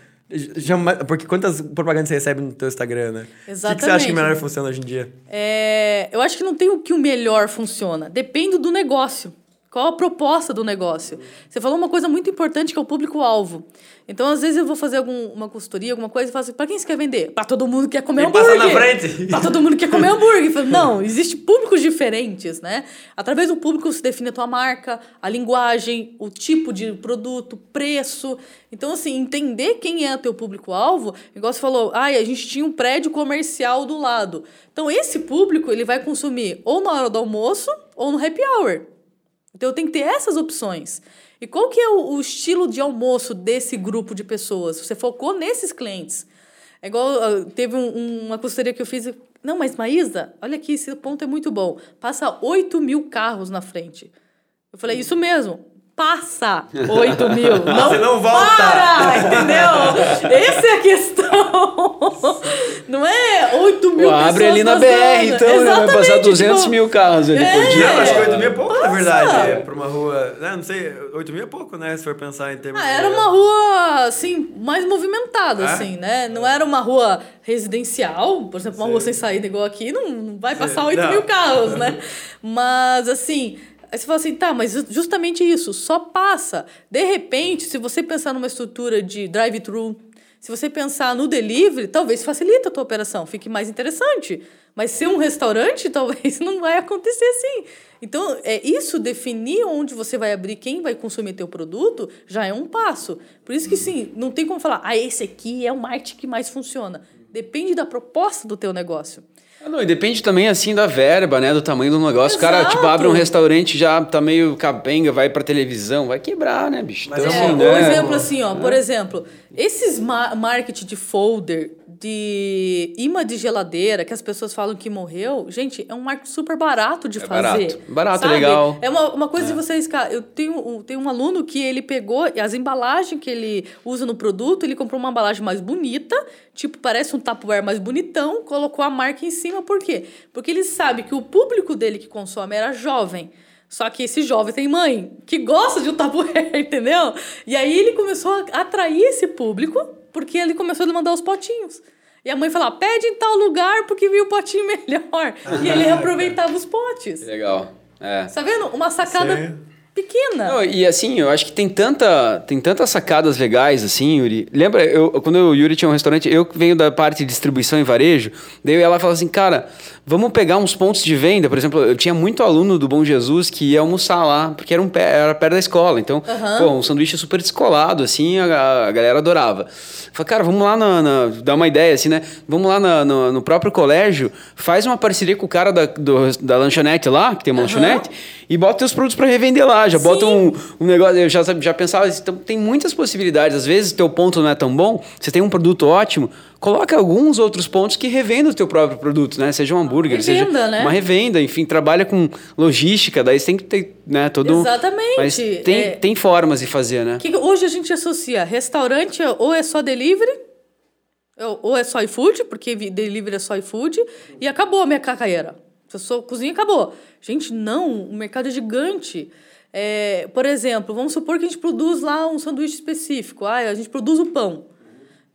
porque quantas propagandas você recebe no teu Instagram, né? Exatamente. O que, que você acha que melhor funciona hoje em dia? É, eu acho que não tem o que o melhor funciona. Depende do negócio. Qual a proposta do negócio? Você falou uma coisa muito importante que é o público-alvo. Então, às vezes, eu vou fazer alguma consultoria, alguma coisa, e falo assim: para quem você quer vender? Para todo mundo que quer comer E hambúrguer. passa na frente. <laughs> Para todo mundo que quer comer hambúrguer. Falo, Não, <laughs> existem públicos diferentes, né? Através do público você define a tua marca, a linguagem, o tipo de produto, preço. Então, assim, entender quem é o teu público-alvo, igual você falou, ai, a gente tinha um prédio comercial do lado. Então, esse público, ele vai consumir ou na hora do almoço ou no happy hour. Então, eu tenho que ter essas opções. E qual que é o, o estilo de almoço desse grupo de pessoas? Você focou nesses clientes. É igual, ah, teve um- um- uma consultoria que eu fiz. Não, mas Maísa, olha aqui, esse ponto é muito bom. Passa 8 mil carros na frente. Eu falei, isso mesmo. Passa 8 mil. <laughs> Não, Você não volta. Para, entendeu? Essa é a questão. Não é 8 mil Pô, abre ali na BR, passando. então, né? vai passar Exatamente, 200 tipo, mil carros ali por É. dia. Não, acho que 8 mil é pouco, na Passa. verdade. É, pra uma rua. Né, não sei, 8 mil é pouco, né? Se for pensar em termos. Ah, de- era uma rua, assim, mais movimentada, É? assim, né? Não era uma rua residencial, por exemplo, uma Sei. rua sem saída igual aqui, não, não vai passar 8 Não. mil carros, né? <laughs> Mas, assim, aí você fala assim, tá, mas justamente isso, só passa. De repente, se você pensar numa estrutura de drive-thru, se você pensar no delivery, talvez facilite a tua operação, fique mais interessante. Mas ser um restaurante, <laughs> talvez não vai acontecer assim. Então, é isso definir onde você vai abrir, quem vai consumir teu produto, já é um passo. Por isso que sim, não tem como falar, ah, esse aqui é o marketing que mais funciona. Depende da proposta do teu negócio. Ah, não, e depende também, assim, da verba, né? Do tamanho do negócio. O cara, Exato. tipo, abre um restaurante já tá meio capenga, vai pra televisão, vai quebrar, né, bicho? Mas Então, é É, assim, um né? exemplo assim, ó, por exemplo, esses ma marketing de folder, de imã de geladeira, que as pessoas falam que morreu, gente, é um marketing super barato de É fazer. barato. Barato, sabe? legal. É uma, uma coisa de vocês, cara, eu tenho, um- tenho um aluno que ele pegou as embalagens que ele usa no produto, ele comprou uma embalagem mais bonita, tipo, parece um Tupperware mais bonitão, colocou a marca em cima, por quê? Porque ele sabe que o público dele que consome era jovem. Só que esse jovem tem mãe que gosta de um Tupperware, <laughs> entendeu? E aí ele começou a atrair esse público, porque ele começou a mandar os potinhos. E a mãe falava, pede em tal lugar porque viu o potinho <laughs> melhor. E ele reaproveitava os potes. Legal. É. Tá vendo? Uma sacada Sim. Pequena. Não, e assim, eu acho que tem tanta, tem tantas sacadas legais, assim, Yuri. Lembra, eu, quando o Yuri tinha um restaurante, eu venho da parte de distribuição e varejo, daí ela falava assim, cara, vamos pegar uns pontos de venda. Por exemplo, eu tinha muito aluno do Bom Jesus que ia almoçar lá, porque era, um pé, era perto da escola. Então, Aham. pô, um sanduíche super descolado, assim, a, a galera adorava. Falei, cara, vamos lá na, na- dar uma ideia, assim, né? Vamos lá na- no, no próprio colégio, faz uma parceria com o cara da, do- da lanchonete lá, que tem uma Aham. lanchonete, e bota teus produtos para revender lá. Já bota um, um negócio, eu já, já pensava, então tem muitas possibilidades. Às vezes teu ponto não é tão bom, você tem um produto ótimo, coloca alguns outros pontos que revenda o teu próprio produto, né? Seja um hambúrguer, seja Revenda, né? uma revenda, enfim, trabalha com logística, daí você tem que ter, né, todo Exatamente. Mas tem, É. tem formas de fazer, né? Que hoje a gente associa restaurante ou é só delivery, ou- é só iFood, porque delivery é só iFood, e acabou a minha carreira. Eu sou cozinha, acabou. Gente, não, o mercado é gigante. É, por exemplo, vamos supor que a gente produz lá um sanduíche específico. Ah, a gente produz o pão.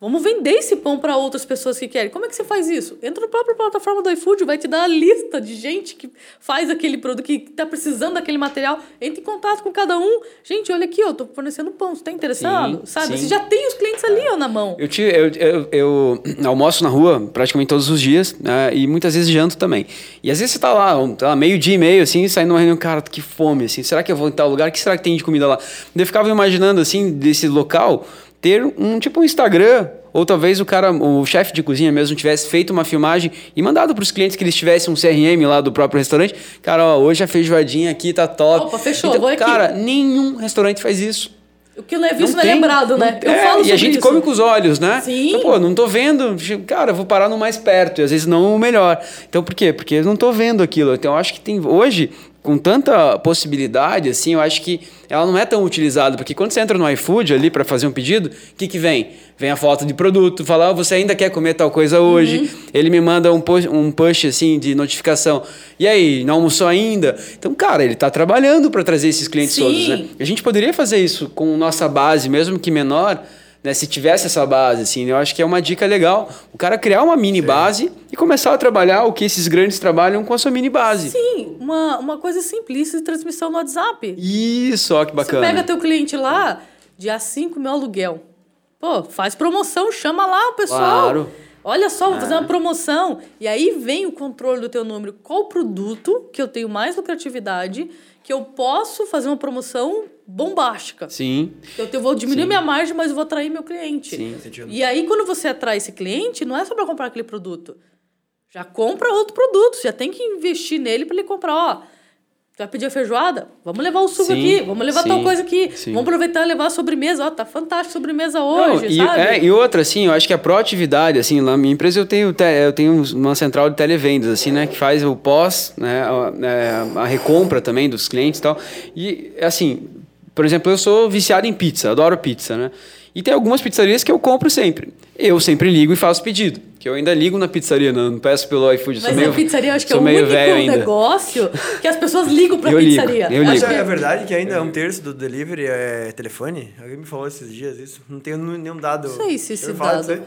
Vamos vender esse pão para outras pessoas que querem. Como é que você faz isso? Entra na própria plataforma do iFood, vai te dar a lista de gente que faz aquele produto, que está precisando daquele material. Entre em contato com cada um. Gente, olha aqui, eu estou fornecendo pão. Você está interessado? Sim, Sabe? sim. Você já tem os clientes ali ó, na mão. Eu, te, eu, eu, eu <clears throat> almoço na rua praticamente todos os dias, né? E muitas vezes janto também. E às vezes você tá lá, um, tá lá meio dia e meio, assim, saindo numa reunião, cara, que fome, assim. Será que eu vou em tal lugar? O que será que tem de comida lá? Eu ficava imaginando, assim, desse local, ter um tipo um Instagram. Ou talvez o cara, o chefe de cozinha mesmo, tivesse feito uma filmagem e mandado para os clientes que eles tivessem um CRM lá do próprio restaurante. Cara, ó, hoje a feijoadinha aqui tá top. Opa, fechou, Então, vou aqui. Cara, nenhum restaurante faz isso. O que não é visto não, é tem, lembrado, né? não- Eu é, falo E sobre a gente isso. come com os olhos, né? Sim. Então, pô, não tô vendo. Cara, vou parar no mais perto. E às vezes não o melhor. Então, por quê? Porque eu não tô vendo aquilo. Então, eu acho que tem. Hoje, com tanta possibilidade, assim, eu acho que ela não é tão utilizada. Porque quando você entra no iFood ali para fazer um pedido, o que, que vem? Vem a foto de produto, fala, ah, você ainda quer comer tal coisa hoje? Uhum. Ele me manda um push, um push, assim, de notificação. E aí, não almoçou ainda? Então, cara, ele tá trabalhando para trazer esses clientes Sim. todos, né? A gente poderia fazer isso com nossa base, mesmo que menor, né? Se tivesse essa base, assim, eu acho que é uma dica legal. O cara criar uma mini base e começar a trabalhar o que esses grandes trabalham com a sua mini base. Sim, uma, uma coisa simplista de transmissão no WhatsApp. Isso, ó, que bacana. Você pega teu cliente lá, dia 5 meu aluguel. Pô, faz promoção, chama lá o pessoal. Claro. Olha só, vou fazer uma promoção. E aí vem o controle do teu número. Qual produto que eu tenho mais lucratividade, que eu posso fazer uma promoção bombástica? Sim. Eu, eu vou diminuir minha margem, mas eu vou atrair meu cliente. Sim. Sentido. E aí, quando você atrai esse cliente, não é só para comprar aquele produto. Já compra outro produto, já tem que investir nele para ele comprar. Ó, vai pedir a feijoada? Vamos levar o suco Sim, aqui, vamos levar tal sim, coisa aqui. sim. Vamos aproveitar e levar a sobremesa. Ó, tá fantástico a sobremesa Não, hoje, e, sabe? é, e outra, assim, eu acho que a proatividade, assim, lá na minha empresa eu tenho, te- eu tenho uma central de televendas, assim, né, que faz o pós, né, a, é, a recompra também dos clientes e tal. E, assim, por exemplo, eu sou viciado em pizza, adoro pizza, né? E tem algumas pizzarias que eu compro sempre. Eu sempre ligo e faço pedido. Que eu ainda ligo na pizzaria, não, não peço pelo iFood. Mas sou meio, a pizzaria, eu acho que é o meio único velho ainda. negócio que as pessoas ligam pra Eu ligo, pizzaria. eu Acho ligo. Acho que- é verdade que ainda um terço do delivery é telefone? Alguém me falou esses dias isso. Não tenho nenhum dado. Não sei se esse Eu dado.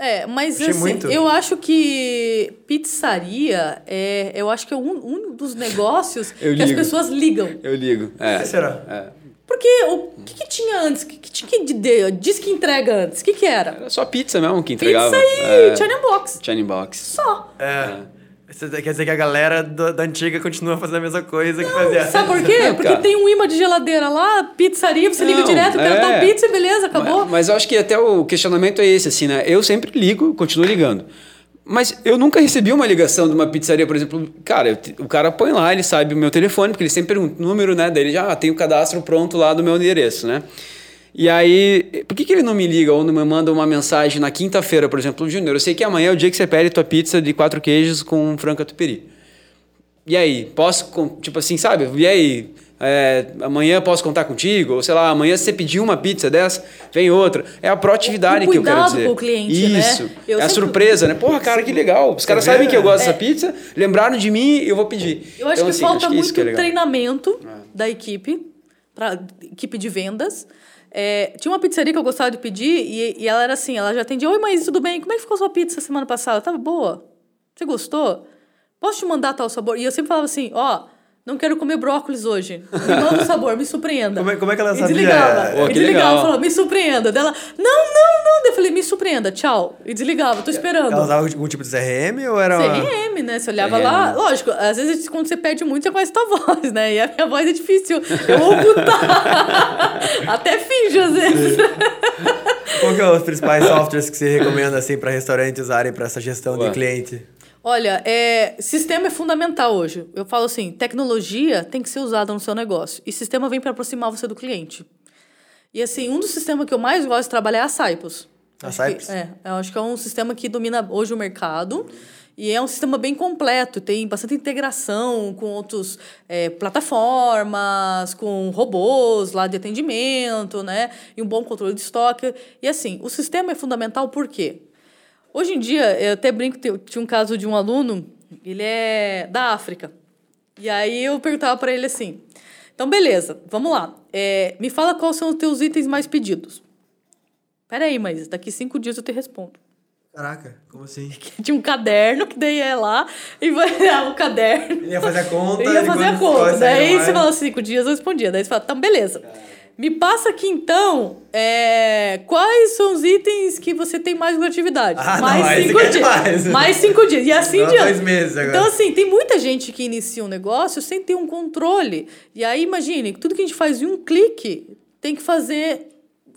É, mas Achei assim, muito. eu acho que pizzaria é, eu acho que é um, um dos negócios Eu que as ligo. pessoas ligam. Eu ligo. É. que será? é. Porque o que, que tinha antes? O que, de, de diz que entrega antes? O que, que era? Era só pizza mesmo que entregava. Pizza e É. China Box. China Box. Só. É. Isso quer dizer que a galera do- da antiga continua fazendo a mesma coisa que fazia. Sabe por quê? Não, Porque tem um imã de geladeira lá, pizzaria, você liga Não, direto, quero é. tal pizza e beleza, acabou. Mas, mas eu acho que até o questionamento é esse, assim, né? Eu sempre ligo, continuo ligando. Mas eu nunca recebi uma ligação de uma pizzaria, por exemplo. Cara, o cara põe lá, ele sabe o meu telefone, porque ele sempre pergunta o número, né? Daí ele já ah, tem o cadastro pronto lá do meu endereço, né? E aí, por que, que ele não me liga ou não me manda uma mensagem na quinta-feira, por exemplo, Júnior? Eu sei que amanhã é o dia que você pede tua pizza de quatro queijos com frango catupiry. E aí, posso, tipo assim, sabe? E aí, é, amanhã posso contar contigo? Ou sei lá, amanhã se você pedir uma pizza dessa, vem outra. É a proatividade O que eu quero dizer. com o cliente, né? Isso. Eu é a surpresa, né? Porra, cara, que legal. Os caras sabem que eu gosto é. dessa pizza, lembraram de mim eu vou pedir. Eu acho Então, que assim, falta acho que muito que é treinamento da equipe, pra equipe de vendas. É, tinha uma pizzaria que eu gostava de pedir e, e ela era assim, ela já atendia, oi, mas tudo bem? Como é que ficou sua pizza semana passada? Tava boa? Você gostou? Posso te mandar tal sabor? E eu sempre falava assim, ó, não quero comer brócolis hoje. Me manda o sabor, me surpreenda. Como é- como é que ela e sabia? Desligava. Pô, e desligava, legal. falava, me surpreenda. Dela, não, não, não. Eu falei, me surpreenda, tchau. E desligava, tô esperando. Ela usava algum tipo de CRM ou era uma... CRM, né? Você olhava CRM. lá, lógico, às vezes quando você pede muito, você conhece tua voz, né? E a minha voz é difícil eu ocultar. <laughs> Até finjo, às vezes. Qual que é os principais softwares que você recomenda assim para restaurantes usarem para essa gestão Ué. de cliente? Olha, é, sistema é fundamental hoje. Eu falo assim, tecnologia tem que ser usada no seu negócio. E sistema vem para aproximar você do cliente. E assim, um dos sistemas que eu mais gosto de trabalhar é a Cyprus. A Cyprus? É, eu acho que é um sistema que domina hoje o mercado. E é um sistema bem completo, tem bastante integração com outras plataformas, com robôs lá de atendimento, né? E um bom controle de estoque. E assim, o sistema é fundamental por quê? Hoje em dia, eu até brinco, tinha um caso de um aluno, ele é da África. E aí eu perguntava para ele assim: então, beleza, vamos lá. É, me fala quais são os teus itens mais pedidos. Peraí, mas daqui cinco dias eu te respondo. Caraca, como assim? <laughs> Tinha um caderno, que daí é lá, e vai <laughs> dar o caderno. Ele ia fazer a conta. Eu ia fazer a conta. Daí você fala cinco dias, eu respondia. Daí você fala, então, beleza. Me passa aqui, então, é, quais são os itens que você tem mais lucratividade? Ah, não, mais você cinco quer dias. mais. Mais cinco dias. E assim Não, diante. dois meses agora. Então, assim, tem muita gente que inicia um negócio sem ter um controle. E aí, imagine, tudo que a gente faz em um clique tem que fazer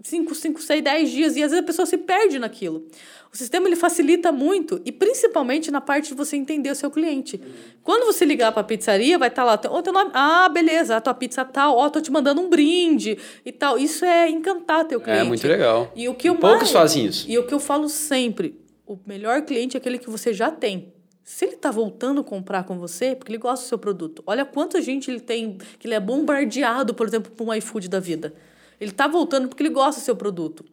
5, 5, 6, 10 dias. E às vezes a pessoa se perde naquilo. O sistema ele facilita muito, e principalmente na parte de você entender o seu cliente. Quando você ligar para a pizzaria, vai estar lá, o teu nome, ah, beleza, a tua pizza tal, ó, tô te mandando um brinde e tal. Isso é encantar teu cliente. É muito legal. E o que eu Poucos mais- fazem isso. E o que eu falo sempre, o melhor cliente é aquele que você já tem. Se ele tá voltando a comprar com você, é porque ele gosta do seu produto. Olha quanta gente ele tem, que ele é bombardeado, por exemplo, por um iFood da vida. Ele tá voltando porque ele gosta do seu produto.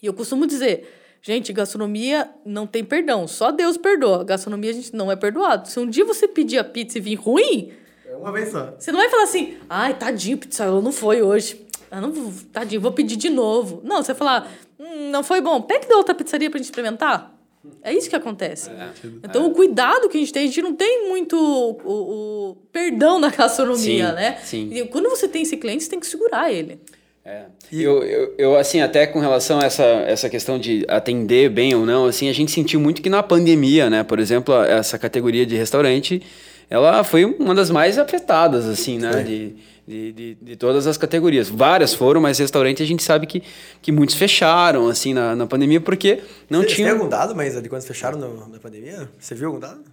E eu costumo dizer, gente, gastronomia não tem perdão, só Deus perdoa. Gastronomia a gente não é perdoado. Se um dia você pedir a pizza e vir ruim, É uma vez só. você não vai falar assim, ai, tadinho, pizza não foi hoje. Ah, não, tadinho, vou pedir de novo. Não, você vai falar, Hum, não foi bom. Pega da outra pizzaria pra gente experimentar. É isso que acontece. É. Então, o cuidado que a gente tem, a gente não tem muito o, o perdão na gastronomia, sim, né? Sim. E quando você tem esse cliente, você tem que segurar ele. É. Eu, eu, eu, assim, até com relação a essa, essa questão de atender bem ou não, assim, a gente sentiu muito que na pandemia, né? Por exemplo, essa categoria de restaurante, ela foi uma das mais afetadas, assim, né? De, de, de, de, todas as categorias. Várias foram, mas restaurante a gente sabe que, que muitos fecharam, assim, na, na pandemia, porque não Você, tinha... Você tem algum dado, mas de quando fecharam no, na pandemia? Você viu algum dado?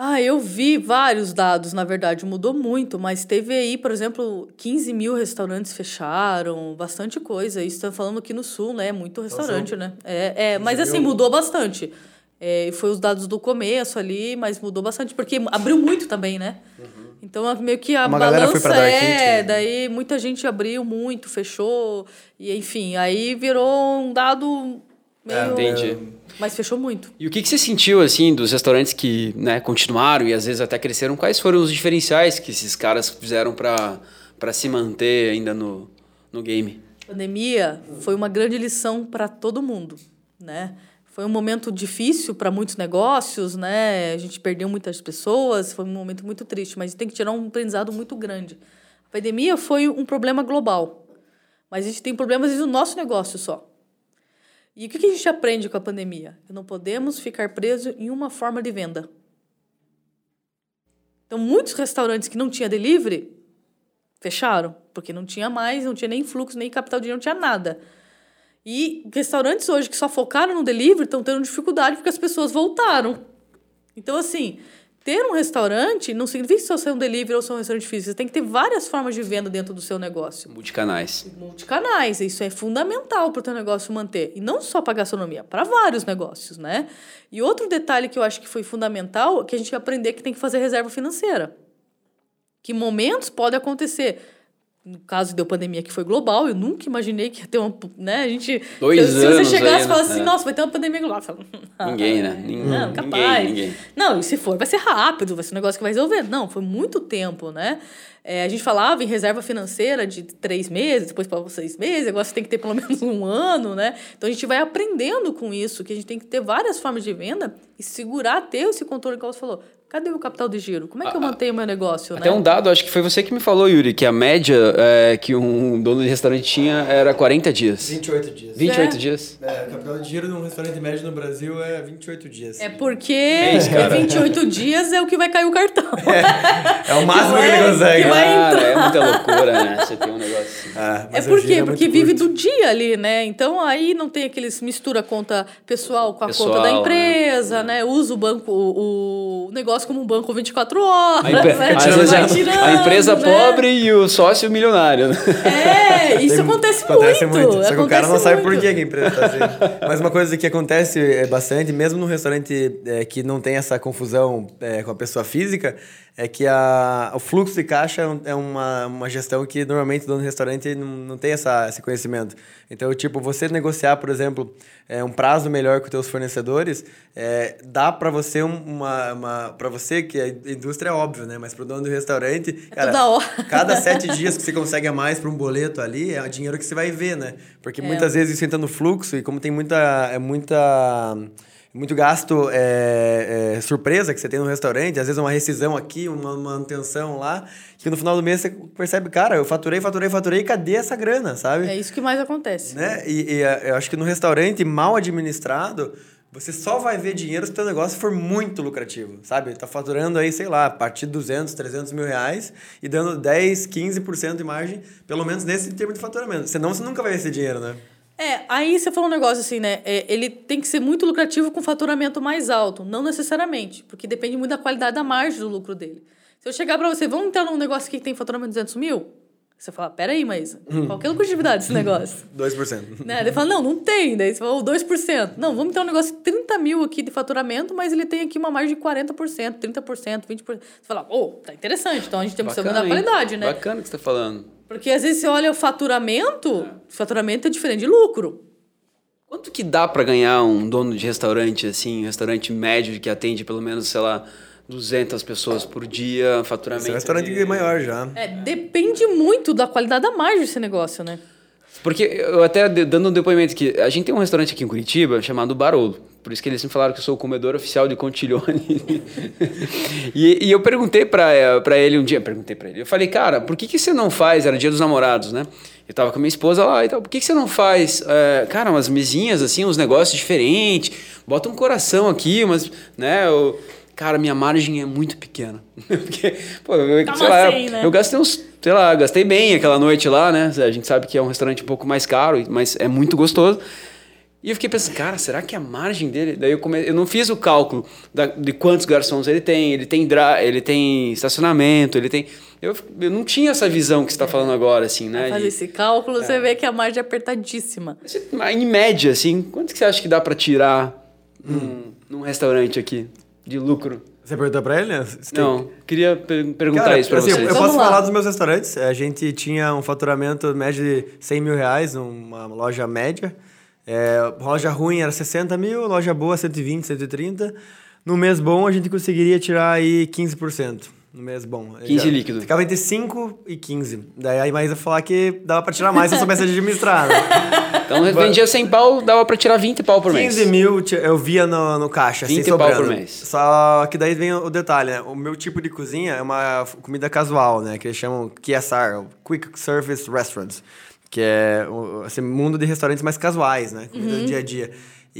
Ah, eu vi vários dados, na verdade, mudou muito, mas teve aí, por exemplo, 15 mil restaurantes fecharam, bastante coisa. Isso está falando aqui no sul, né? Muito restaurante, né? É, é mas assim, mudou bastante. É, foi os dados do começo ali, mas mudou bastante, porque abriu muito também, né? Uhum. Então, meio que a Uma balança é, Kit, daí muita gente abriu muito, fechou, e enfim, aí virou um dado meio... É, entendi. Mas fechou muito. E o que, que você sentiu, assim, dos restaurantes que né, continuaram e às vezes até cresceram? Quais foram os diferenciais que esses caras fizeram para se manter ainda no, no game? A pandemia foi uma grande lição para todo mundo, né? Foi um momento difícil para muitos negócios, né? A gente perdeu muitas pessoas, foi um momento muito triste, mas tem que tirar um aprendizado muito grande. A pandemia foi um problema global, mas a gente tem problemas no nosso negócio só. E o que a gente aprende com a pandemia? Não podemos ficar presos em uma forma de venda. Então, muitos restaurantes que não tinha delivery fecharam, porque não tinha mais, não tinha nem fluxo, nem capital de dinheiro, não tinha nada. E restaurantes hoje que só focaram no delivery estão tendo dificuldade porque as pessoas voltaram. Então, assim, ter um restaurante não significa só ser um delivery ou ser um restaurante físico. Você tem que ter várias formas de venda dentro do seu negócio. Multicanais. Multicanais. Isso é fundamental para o teu negócio manter. E não só para gastronomia, para vários negócios, né? E outro detalhe que eu acho que foi fundamental é que a gente aprender que tem que fazer reserva financeira. Que momentos pode acontecer no caso deu pandemia que foi global, eu nunca imaginei que ia ter uma, né, a gente... Dois se, anos Se você chegasse e falasse né? assim, nossa, vai ter uma pandemia global, falo, <laughs> Ninguém, né? Ninguém, não, capaz. Ninguém, ninguém. Não, e se for, vai ser rápido, vai ser um negócio que vai resolver. Não, foi muito tempo, né? É, a gente falava em reserva financeira de três meses, depois para seis meses, agora você tem que ter pelo menos um ano, né? Então a gente vai aprendendo com isso, que a gente tem que ter várias formas de venda e segurar, ter esse controle, como você falou. Cadê o capital de giro? Como é que eu mantenho o meu negócio? Até né? um dado, acho que foi você que me falou, Yuri, que a média é, que um dono de restaurante tinha era 40 dias. 28 dias. 28 É. dias? É, o capital de giro num restaurante médio no Brasil é 28 dias. É porque isso, cara. 28 dias é o que vai cair o cartão. <laughs> É o máximo que, vai- ele consegue. que vai Cara, entrar. é muita loucura, né? Você tem um negócio assim. Ah, É mas o por giro quê? muito Porque vive curto. do dia ali, né? Então aí não tem aqueles mistura a conta pessoal com a Pessoal, conta da né? empresa, né? Usa o banco, o, o negócio como um banco 24 horas. A, empre- né? a- tirando, a empresa né? pobre e o sócio milionário. né? É, isso <laughs> Tem- acontece, Acontece muito. muito. Só que o cara não acontece sabe por muito. que a empresa tá assim. Mas uma coisa que acontece é bastante, mesmo num restaurante é, que não tem essa confusão é, com a pessoa física, é que a, o fluxo de caixa é é uma, uma gestão que normalmente o dono do restaurante não, não tem essa, esse conhecimento. Então, tipo, você negociar, por exemplo, é, um prazo melhor com os teus fornecedores, é, dá para você um- uma, uma para você que a indústria é óbvio, né? Mas para o dono do restaurante, cara, toda hora. cada <laughs> sete dias que você consegue a mais para um boleto ali, é o dinheiro que você vai ver, né? Porque É. muitas vezes isso entra no fluxo e como tem muita, é muita muito gasto é, é, surpresa que você tem no restaurante, às vezes uma rescisão aqui, uma manutenção lá, que no final do mês você percebe, cara, eu faturei, faturei, faturei, cadê essa grana, sabe? É isso que mais acontece. né? E, e, é, eu acho que no restaurante mal administrado, você só vai ver dinheiro se o teu negócio for muito lucrativo, sabe? Tá faturando aí, sei lá, a partir de 200, 300 mil reais e dando 10, 15% de margem, pelo menos nesse termo de faturamento. Senão você nunca vai ver esse dinheiro, né? É, aí você falou um negócio assim, né? É, ele tem que ser muito lucrativo com faturamento mais alto. Não necessariamente, porque depende muito da qualidade da margem do lucro dele. Se eu chegar pra você, vamos entrar num negócio aqui que tem faturamento de 200 mil? Você fala, peraí, mas qual que é a lucratividade desse negócio? <laughs> 2%. né? Ele fala, não, não tem. Daí você fala, "Oh, 2%. Não, vamos ter um negócio de 30 mil aqui de faturamento, mas ele tem aqui uma margem de 40%, 30%, 20%. Você fala, oh, tá interessante. Então a gente tem que saber da qualidade, né? Bacana que você tá falando. Porque às vezes você olha o faturamento, faturamento é diferente de lucro. Quanto que dá pra ganhar um dono de restaurante, assim, um restaurante médio que atende pelo menos, sei lá, 200 pessoas por dia, faturamento? Esse é um restaurante de- maior já. É, depende muito da qualidade da margem desse negócio, né? Porque eu até dando um depoimento aqui, a gente tem um restaurante aqui em Curitiba chamado Barolo. Por isso que eles me falaram que eu sou o comedor oficial de Contiglione. <laughs> e, e, eu perguntei para ele um dia, perguntei para ele, eu falei, cara, por que, que você não faz, era dia dos namorados, né? Eu tava com a minha esposa lá e tal, por que, que você não faz, é, cara, umas mesinhas assim, uns negócios diferentes, bota um coração aqui, mas, né, eu, cara, minha margem é muito pequena. <laughs> Porque, pô, eu, tá sei lá, né? eu gastei uns, sei lá, gastei bem aquela noite lá, né? A gente sabe que é um restaurante um pouco mais caro, mas é muito gostoso. E eu fiquei pensando, cara, será que a margem dele. Daí eu, come... eu não fiz o cálculo da, de quantos garçons ele tem, ele tem, dra... ele tem estacionamento, ele tem. Eu, eu não tinha essa visão que você está é. falando agora, assim, né? Fazer esse cálculo, é. você vê que a margem é apertadíssima. Em média, assim, quanto que você acha que dá para tirar hum. num, num restaurante aqui de lucro? Você perguntou para ele? Né? Não, queria per perguntar Cara, isso para assim, vocês. Eu posso falar dos meus restaurantes. A gente tinha um faturamento médio de 100 mil reais, uma loja média. É, loja ruim era 60 mil, loja boa 120, 130. No mês bom a gente conseguiria tirar aí 15%. No mês bom. 15 Já, líquido. Ficava entre 5 e 15. Daí a Maísa falar que dava pra tirar mais se eu soubesse administrar. Né? <laughs> Então vendia 100 pau, dava pra tirar 20 pau por mês. 15 mil eu via no, no caixa, 20 assim, pau por mês. Só que daí vem o detalhe, né? O meu tipo de cozinha é uma comida casual, né? Que eles chamam QSR, Quick Service Restaurants que é esse mundo de restaurantes mais casuais, né? Comida uhum. do dia a dia.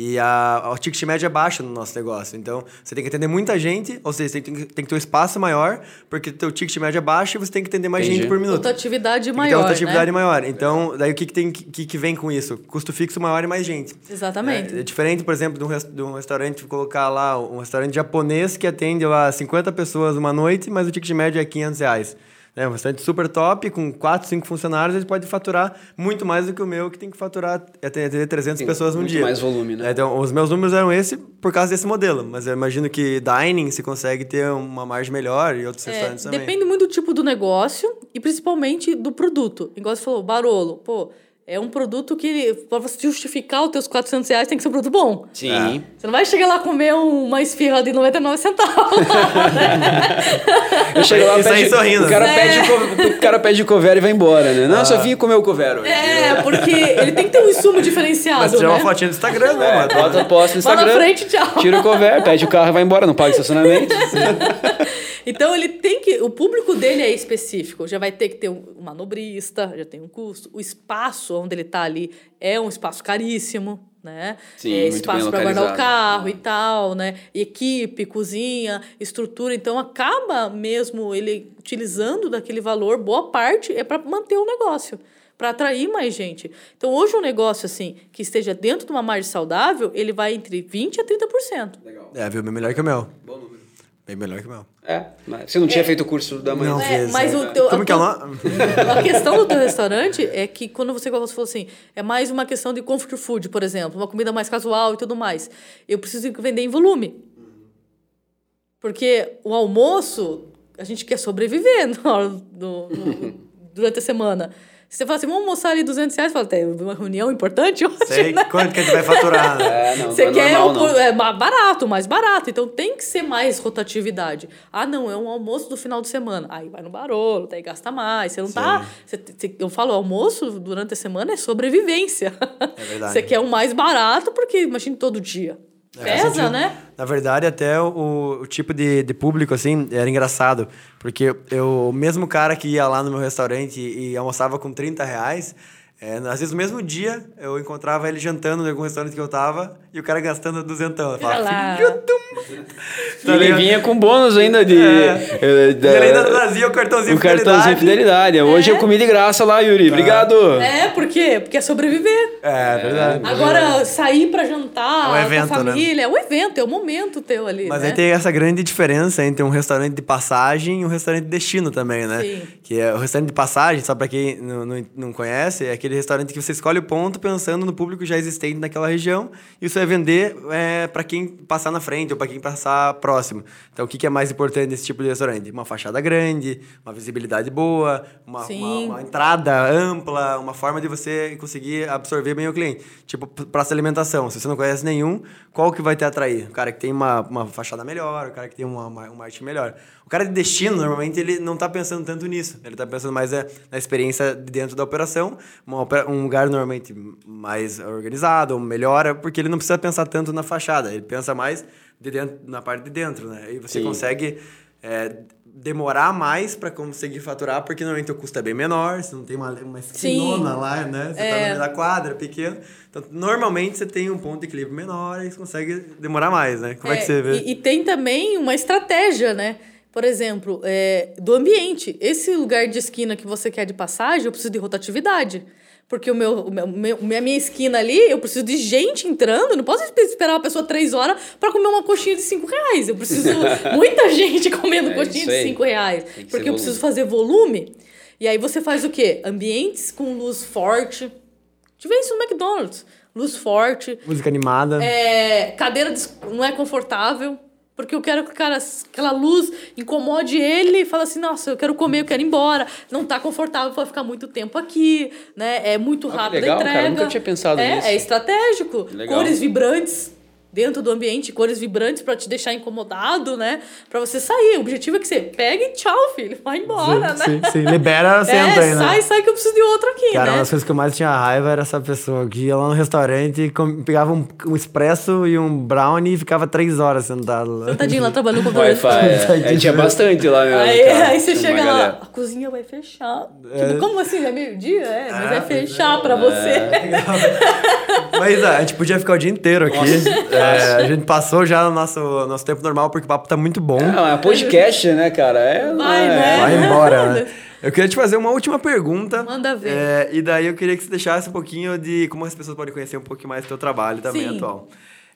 E a, a ticket média é baixa no nosso negócio. Então, você tem que atender muita gente, ou seja, você tem, tem que ter um espaço maior, porque o teu ticket média é baixo e você tem que atender mais Entendi. gente por minuto. Rotatividade maior, Tem rotatividade né? maior. Então, daí o que, que, tem, que, que vem com isso? Custo fixo maior e mais gente. Exatamente. É, é diferente, por exemplo, de um, de um restaurante, colocar lá um restaurante japonês que atende lá 50 pessoas uma noite, mas o ticket médio é 500 reais. É um restaurante super top, com 4, 5 funcionários, ele pode faturar muito mais do que o meu, que tem que faturar atender 300 Sim, pessoas um muito dia. mais volume, né? É, então, os meus números eram esse por causa desse modelo, mas eu imagino que dining se consegue ter uma margem melhor e outros é, restaurantes também. Depende muito do tipo do negócio e principalmente do produto. Igual você falou, Barolo, pô é um produto que, para você justificar os teus 400 reais, tem que ser um produto bom. Sim. É. Você não vai chegar lá comer uma esfirra de 99 centavos. Eu chego lá e pede, sorrindo. O cara, é. pede, o, o cara pede cover e vai embora, né? Não, ah. só vim comer o cover hoje. É, porque ele tem que ter um insumo diferenciado, Mas tirar né? uma fotinha no Instagram, né, mano? Bota, posta no Instagram. Vai na frente, tchau. Tira o cover, pede o carro e vai embora, não paga estacionamento. <laughs> Então ele tem que. O público dele é específico. Já vai ter que ter um manobrista, já tem um custo. O espaço onde ele está ali é um espaço caríssimo. Né? Sim, é, espaço para guardar o carro e tal, né? Equipe, cozinha, estrutura. Então acaba mesmo ele utilizando daquele valor, boa parte é para manter o negócio para atrair mais gente. Então, hoje um negócio assim que esteja dentro de uma margem saudável, ele vai entre 20 a 30%. Legal. É, viu? Melhor que o meu. Bom número. Bem melhor que o meu. É, mas você não tinha é. feito o curso da manhã. Não, é, mas o teu, Como a, que é lá? <laughs> a questão do teu restaurante é que quando você, você falou assim, é mais uma questão de comfort food, por exemplo, uma comida mais casual e tudo mais. Eu preciso vender em volume. Porque o almoço, a gente quer sobreviver no, no, no, durante a semana. Você fala assim, vamos almoçar ali 200 reais, fala, tem uma reunião importante hoje, Sei, né? quanto que a gente vai faturar? <laughs> é, não, Você não é quer normal, o, é barato, mais barato. Então tem que ser mais rotatividade. Ah, não, é um almoço do final de semana. Aí vai no barolo, daí gasta mais. Você não tá, Sim. tá. Você, você, eu falo, almoço durante a semana é sobrevivência. É verdade. <laughs> Você quer o mais barato, porque imagina todo dia. É, Pesa, né? Na verdade, até o, o tipo de, de público, assim, era engraçado. Porque eu, o mesmo cara que ia lá no meu restaurante e, e almoçava com 30 reais, é, às vezes no mesmo dia eu encontrava ele jantando em algum restaurante que eu tava e o cara gastando duzentão. Eu falava, filho do... <laughs> tá ele vinha com bônus ainda de... É. é ele ainda trazia o cartãozinho de fidelidade. O cartãozinho de fidelidade. Hoje é. eu comi de graça lá, Yuri. Obrigado. É, por quê? Porque é sobreviver. É, é verdade. Agora, sair pra jantar é um evento, com a né? família, né? é um evento, é o momento teu ali, Mas né? aí tem essa grande diferença entre um restaurante de passagem e um restaurante de destino também, né? Sim. Que é o restaurante de passagem, só pra quem não, não, não conhece, é aquele restaurante que você escolhe o ponto pensando no público já existente naquela região e isso vai vender é, para quem passar na frente ou para quem passar próximo. Então, o que, que é mais importante nesse tipo de restaurante? Uma fachada grande, uma visibilidade boa, uma, uma, uma, entrada ampla, uma forma de você conseguir absorver bem o cliente. Tipo, praça de alimentação. Se você não conhece nenhum, qual que vai te atrair? O cara que tem uma, uma fachada melhor, o cara que tem uma, uma, uma arte melhor. O cara de destino, normalmente, ele não está pensando tanto nisso. Ele está pensando mais é, na experiência dentro da operação, um lugar normalmente mais organizado, ou melhora, porque ele não precisa pensar tanto na fachada, ele pensa mais de dentro, na parte de dentro, né? E você Sim. consegue é, demorar mais para conseguir faturar, porque normalmente o custo é bem menor, você não tem uma, uma esquinona lá, né? Você é. tá no meio da quadra, pequeno. Então, normalmente você tem um ponto de equilíbrio menor e você consegue demorar mais, né? Como é, é que você vê? E, e, tem também uma estratégia, né? Por exemplo, é, do ambiente. Esse lugar de esquina que você quer de passagem, eu preciso de rotatividade. Porque o meu, o meu, a minha esquina ali, eu preciso de gente entrando. Não posso esperar uma pessoa três horas para comer uma coxinha de cinco reais. Eu preciso <laughs> muita gente comendo é coxinha de cinco reais. Porque eu preciso fazer volume. E aí você faz o quê? Ambientes com luz forte. Tive isso no McDonald's. Luz forte. Música animada. É, cadeira não é confortável. Porque eu quero que cara, aquela luz incomode ele e fala assim, nossa, eu quero comer, eu quero ir embora. Não tá confortável para ficar muito tempo aqui, né? É muito rápido legal, a entrega. Cara, nunca tinha pensado é, nisso. É estratégico. Legal. Cores vibrantes dentro do ambiente, cores vibrantes para te deixar incomodado, né? Para você sair. O objetivo é que você pegue e tchau, filho. Vai embora, sim, né? Sim, sim. Libera, senta <laughs> é, aí, né? Sai, sai que eu preciso de outro aqui, Cara, né? uma das coisas que eu mais tinha raiva era essa pessoa que ia lá no restaurante e pegava um, um expresso e um brownie e ficava três horas sentado lá. Sentadinho lá trabalhando com Wi-Fi. É, <laughs> é, tinha bastante lá mesmo. Aí, cara, aí você chega lá, galera. a cozinha vai fechar. É. Tipo, como assim? É meio-dia? É, mas vai fechar é, pra você. mas a gente podia ficar o dia inteiro aqui. É, <laughs> a gente passou já no nosso, nosso tempo normal, porque o papo tá muito bom. Não, é podcast, né, cara? É, vai, é, né? Vai embora, né? Eu queria te fazer uma última pergunta. Manda ver. É, e daí eu queria que você deixasse um pouquinho de como as pessoas podem conhecer um pouquinho mais do teu trabalho também Sim. atual.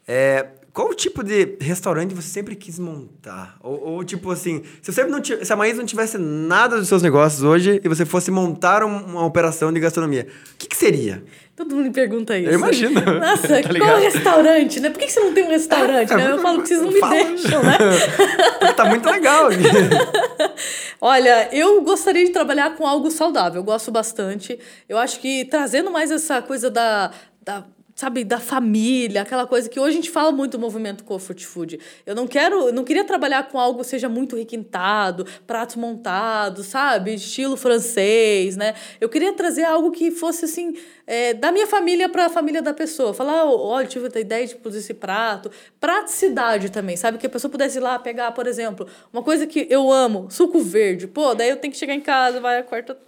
É, qual tipo de restaurante você sempre quis montar? Ou, ou tipo assim, se, você não se a Maísa não tivesse nada dos seus negócios hoje e você fosse montar um, uma operação de gastronomia, o que, que seria? Todo mundo me pergunta isso. Eu imagino. Nossa, <laughs> tá qual restaurante, né? Por que você não tem um restaurante? <laughs> É, né? Eu falo que vocês não me fala. deixam, né? <laughs> tá muito legal. Olha, eu gostaria de trabalhar com algo saudável. Eu gosto bastante. Eu acho que trazendo mais essa coisa da, da sabe, da família, aquela coisa que hoje a gente fala muito do movimento comfort food. Eu não quero, não queria trabalhar com algo que seja muito requintado, pratos montados, sabe, estilo francês, né? Eu queria trazer algo que fosse assim, é, da minha família para a família da pessoa. Falar, olha, tive a ideia de produzir esse prato. Praticidade também, sabe? Que a pessoa pudesse ir lá pegar, por exemplo, uma coisa que eu amo, suco verde. Pô, daí eu tenho que chegar em casa, vai, corta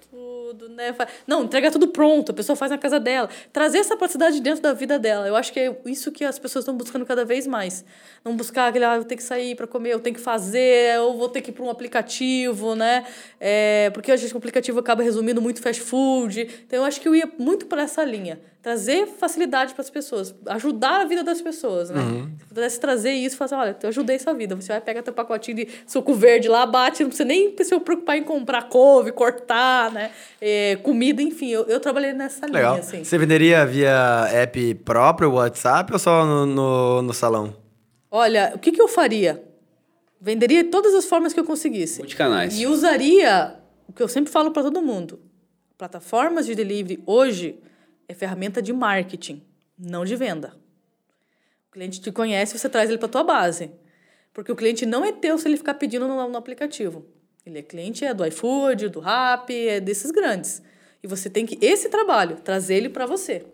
tudo, né? Não, entrega tudo pronto, a pessoa faz na casa dela. Trazer essa praticidade dentro da vida dela. Eu acho que é isso que as pessoas estão buscando cada vez mais. Não buscar aquele, ah, eu tenho que sair para comer, eu tenho que fazer, ou vou ter que ir para um aplicativo, né? É, porque a gente o aplicativo acaba resumindo muito fast food. Então eu acho que eu ia muito para essa linha trazer facilidade para as pessoas, ajudar a vida das pessoas, né? Uhum. Se pudesse trazer isso, fazer, olha, eu ajudei sua vida. Você vai pegar teu pacotinho de suco verde lá, bate, não precisa nem se preocupar em comprar couve, cortar, né? É, comida, enfim. Eu, eu trabalhei nessa Legal. linha, assim. Você venderia via app próprio, WhatsApp ou só no, no, no salão? Olha, o que, que eu faria? Venderia de todas as formas que eu conseguisse. Multicanais. E usaria o que eu sempre falo para todo mundo. Plataformas de delivery hoje é ferramenta de marketing, não de venda. O cliente te conhece, você traz ele para tua base. Porque o cliente não é teu se ele ficar pedindo no, no aplicativo. Ele é cliente é do iFood, do Rappi, é desses grandes. E você tem que esse trabalho trazer ele para você.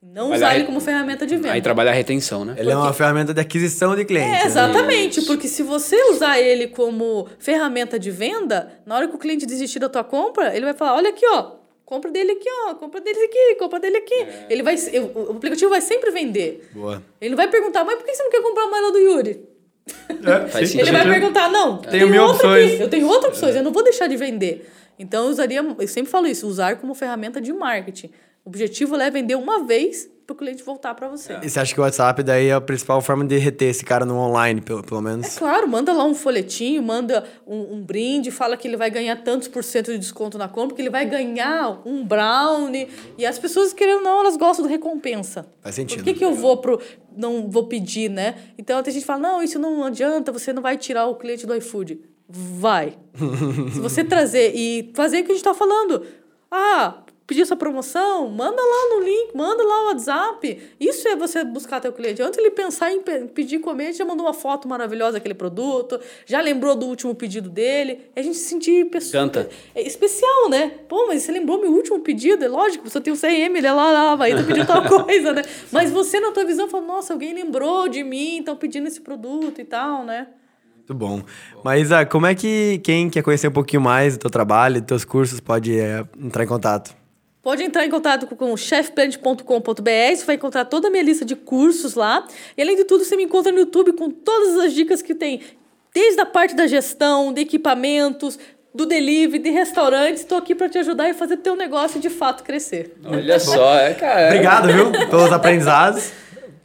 Não usar ele como ferramenta de venda. Aí trabalha a retenção, né? Ele porque... é uma ferramenta de aquisição de clientes. É, né? exatamente. Né? Porque se você usar ele como ferramenta de venda, na hora que o cliente desistir da tua compra, ele vai falar: olha aqui, ó, compra dele aqui, ó, compra dele aqui, compra dele aqui. É. Ele vai, o aplicativo vai sempre vender. Boa. Ele não vai perguntar, mas por que você não quer comprar a mala do Yuri? É, <laughs> ele vai perguntar, não, tenho mil opções. Aqui, eu tenho outras opções, eu não vou deixar de vender. Então eu usaria, eu sempre falo isso, usar como ferramenta de marketing. O objetivo é vender uma vez para o cliente voltar para você. E você acha que o WhatsApp daí é a principal forma de reter esse cara no online, pelo, pelo menos? É claro, manda lá um folhetinho, manda um, um, brinde, fala que ele vai ganhar tantos por cento de desconto na compra, que ele vai ganhar um brownie. E as pessoas, querendo ou não, elas gostam de recompensa. Faz sentido. Por que, que eu vou pro. não vou pedir, né? Então tem gente que fala: não, isso não adianta, você não vai tirar o cliente do iFood. Vai. <laughs> Se você trazer e fazer o que a gente está falando. Ah, pedir essa promoção, manda lá no link, manda lá o WhatsApp. Isso é você buscar teu cliente. Antes ele pensar em pedir comer, já mandou uma foto maravilhosa daquele produto, já lembrou do último pedido dele. A gente se sentir pessoa, Canta. É especial, né? Pô, mas você lembrou meu último pedido? É lógico, você tem o CM, ele é lá, lá, vai, tu pediu tal <laughs> coisa, né? Mas você na tua visão fala, nossa, alguém lembrou de mim, estão pedindo esse produto e tal, né? Muito bom. Mas ah, como é que quem quer conhecer um pouquinho mais do teu trabalho, dos teus cursos, pode é, entrar em contato? Pode entrar em contato com o chefplant.com.br, você vai encontrar toda a minha lista de cursos lá. E além de tudo, você me encontra no YouTube com todas as dicas que tem, desde a parte da gestão, de equipamentos, do delivery, de restaurantes. Estou aqui para te ajudar e fazer teu negócio de fato crescer. Olha só, é, cara. Obrigado, viu, pelos aprendizados.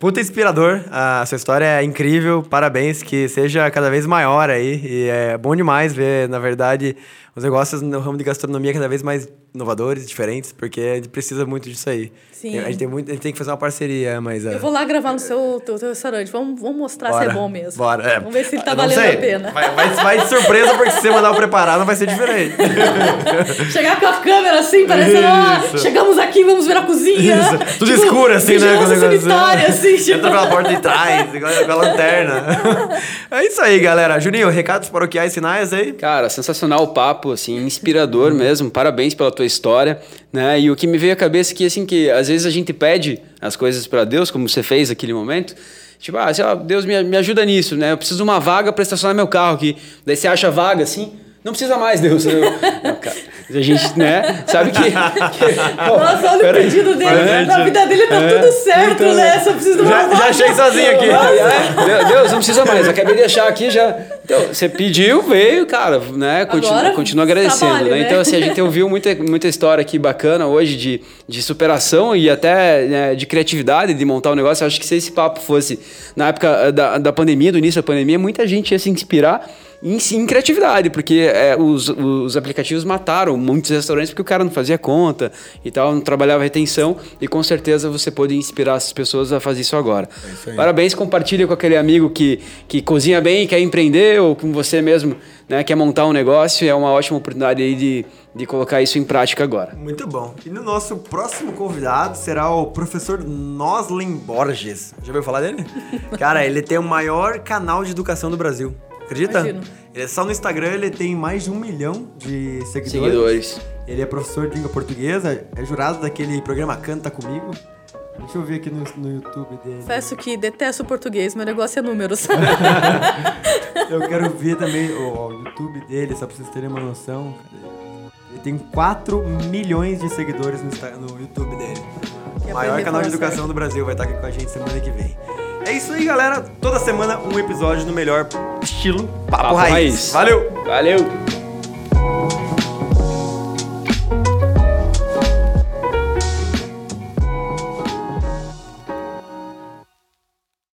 Puta inspirador, a sua história é incrível, parabéns, que seja cada vez maior aí. E é bom demais ver, na verdade, os negócios no ramo de gastronomia cada vez mais inovadores, diferentes, porque a gente precisa muito disso aí. Sim. A gente tem, muito, a gente tem que fazer uma parceria, mas... Eu vou lá gravar no seu teu, teu restaurante, vamos, vamos mostrar bora, se é bom mesmo. Bora, é. Vamos ver se tá não valendo sei. a pena. Vai, vai, vai de surpresa, porque se você mandar o preparado, vai ser diferente. <laughs> Chegar com a câmera assim, parecendo, ah, chegamos aqui, vamos ver a cozinha. Isso. Tudo tipo, escuro assim, né? Com sanitária, assim. Tipo... Entra pela porta de trás, igual com a lanterna. <laughs> é isso aí, galera. Juninho, recados paroquiais finais aí? Cara, sensacional o papo, assim, inspirador mesmo. Parabéns pela tua história, né? E o que me veio à cabeça é que, assim, que às vezes a gente pede as coisas para Deus, como você fez naquele momento. Tipo, ah, sei lá, Deus me, me ajuda nisso, né? Eu preciso de uma vaga para estacionar meu carro aqui. Daí você acha vaga assim, não precisa mais, Deus. Eu, <laughs> não, cara, a gente, né, sabe que. que <laughs> Nossa, olha o pedido dele. É, na vida dele tá é, tudo certo, então, né? Só preciso de uma já, já achei sozinho aqui. É, Deus, não precisa mais. Acabei de deixar aqui já. Então, você pediu, veio, cara, né? Continua, Agora, continua agradecendo, trabalho, né? né? Então, assim, a gente ouviu muita, muita história aqui bacana hoje de, de superação e até né, de criatividade de montar um negócio. Eu acho que se esse papo fosse na época da, da pandemia, do início da pandemia, muita gente ia se inspirar em, em criatividade, porque é, os, os aplicativos mataram muitos restaurantes porque o cara não fazia conta e tal, não trabalhava retenção e com certeza você pode inspirar as pessoas a fazer isso agora. É isso Parabéns, compartilha com aquele amigo que, que cozinha bem, quer empreender ou com você mesmo né, quer montar um negócio, é uma ótima oportunidade aí de, de colocar isso em prática agora. Muito bom. E no nosso próximo convidado será o professor Noslin Borges. Já ouviu falar dele? <laughs> Cara, ele tem o maior canal de educação do Brasil. Acredita? Imagino. Ele é só no Instagram ele tem mais de um milhão de seguidores. Seguidores. Ele é professor de língua portuguesa, é jurado daquele programa Canta Comigo. Deixa eu ver aqui no, no YouTube dele. Confesso que detesto o português, meu negócio é números. <laughs> <laughs> eu quero ver também o, o, YouTube dele, só pra vocês terem uma noção. Ele tem 4 milhões de seguidores no, no YouTube dele. O maior canal de educação do Brasil vai estar aqui com a gente semana que vem. É isso aí, galera. Toda semana um episódio no melhor estilo Papo, Papo Raiz. Raiz. Valeu! Valeu!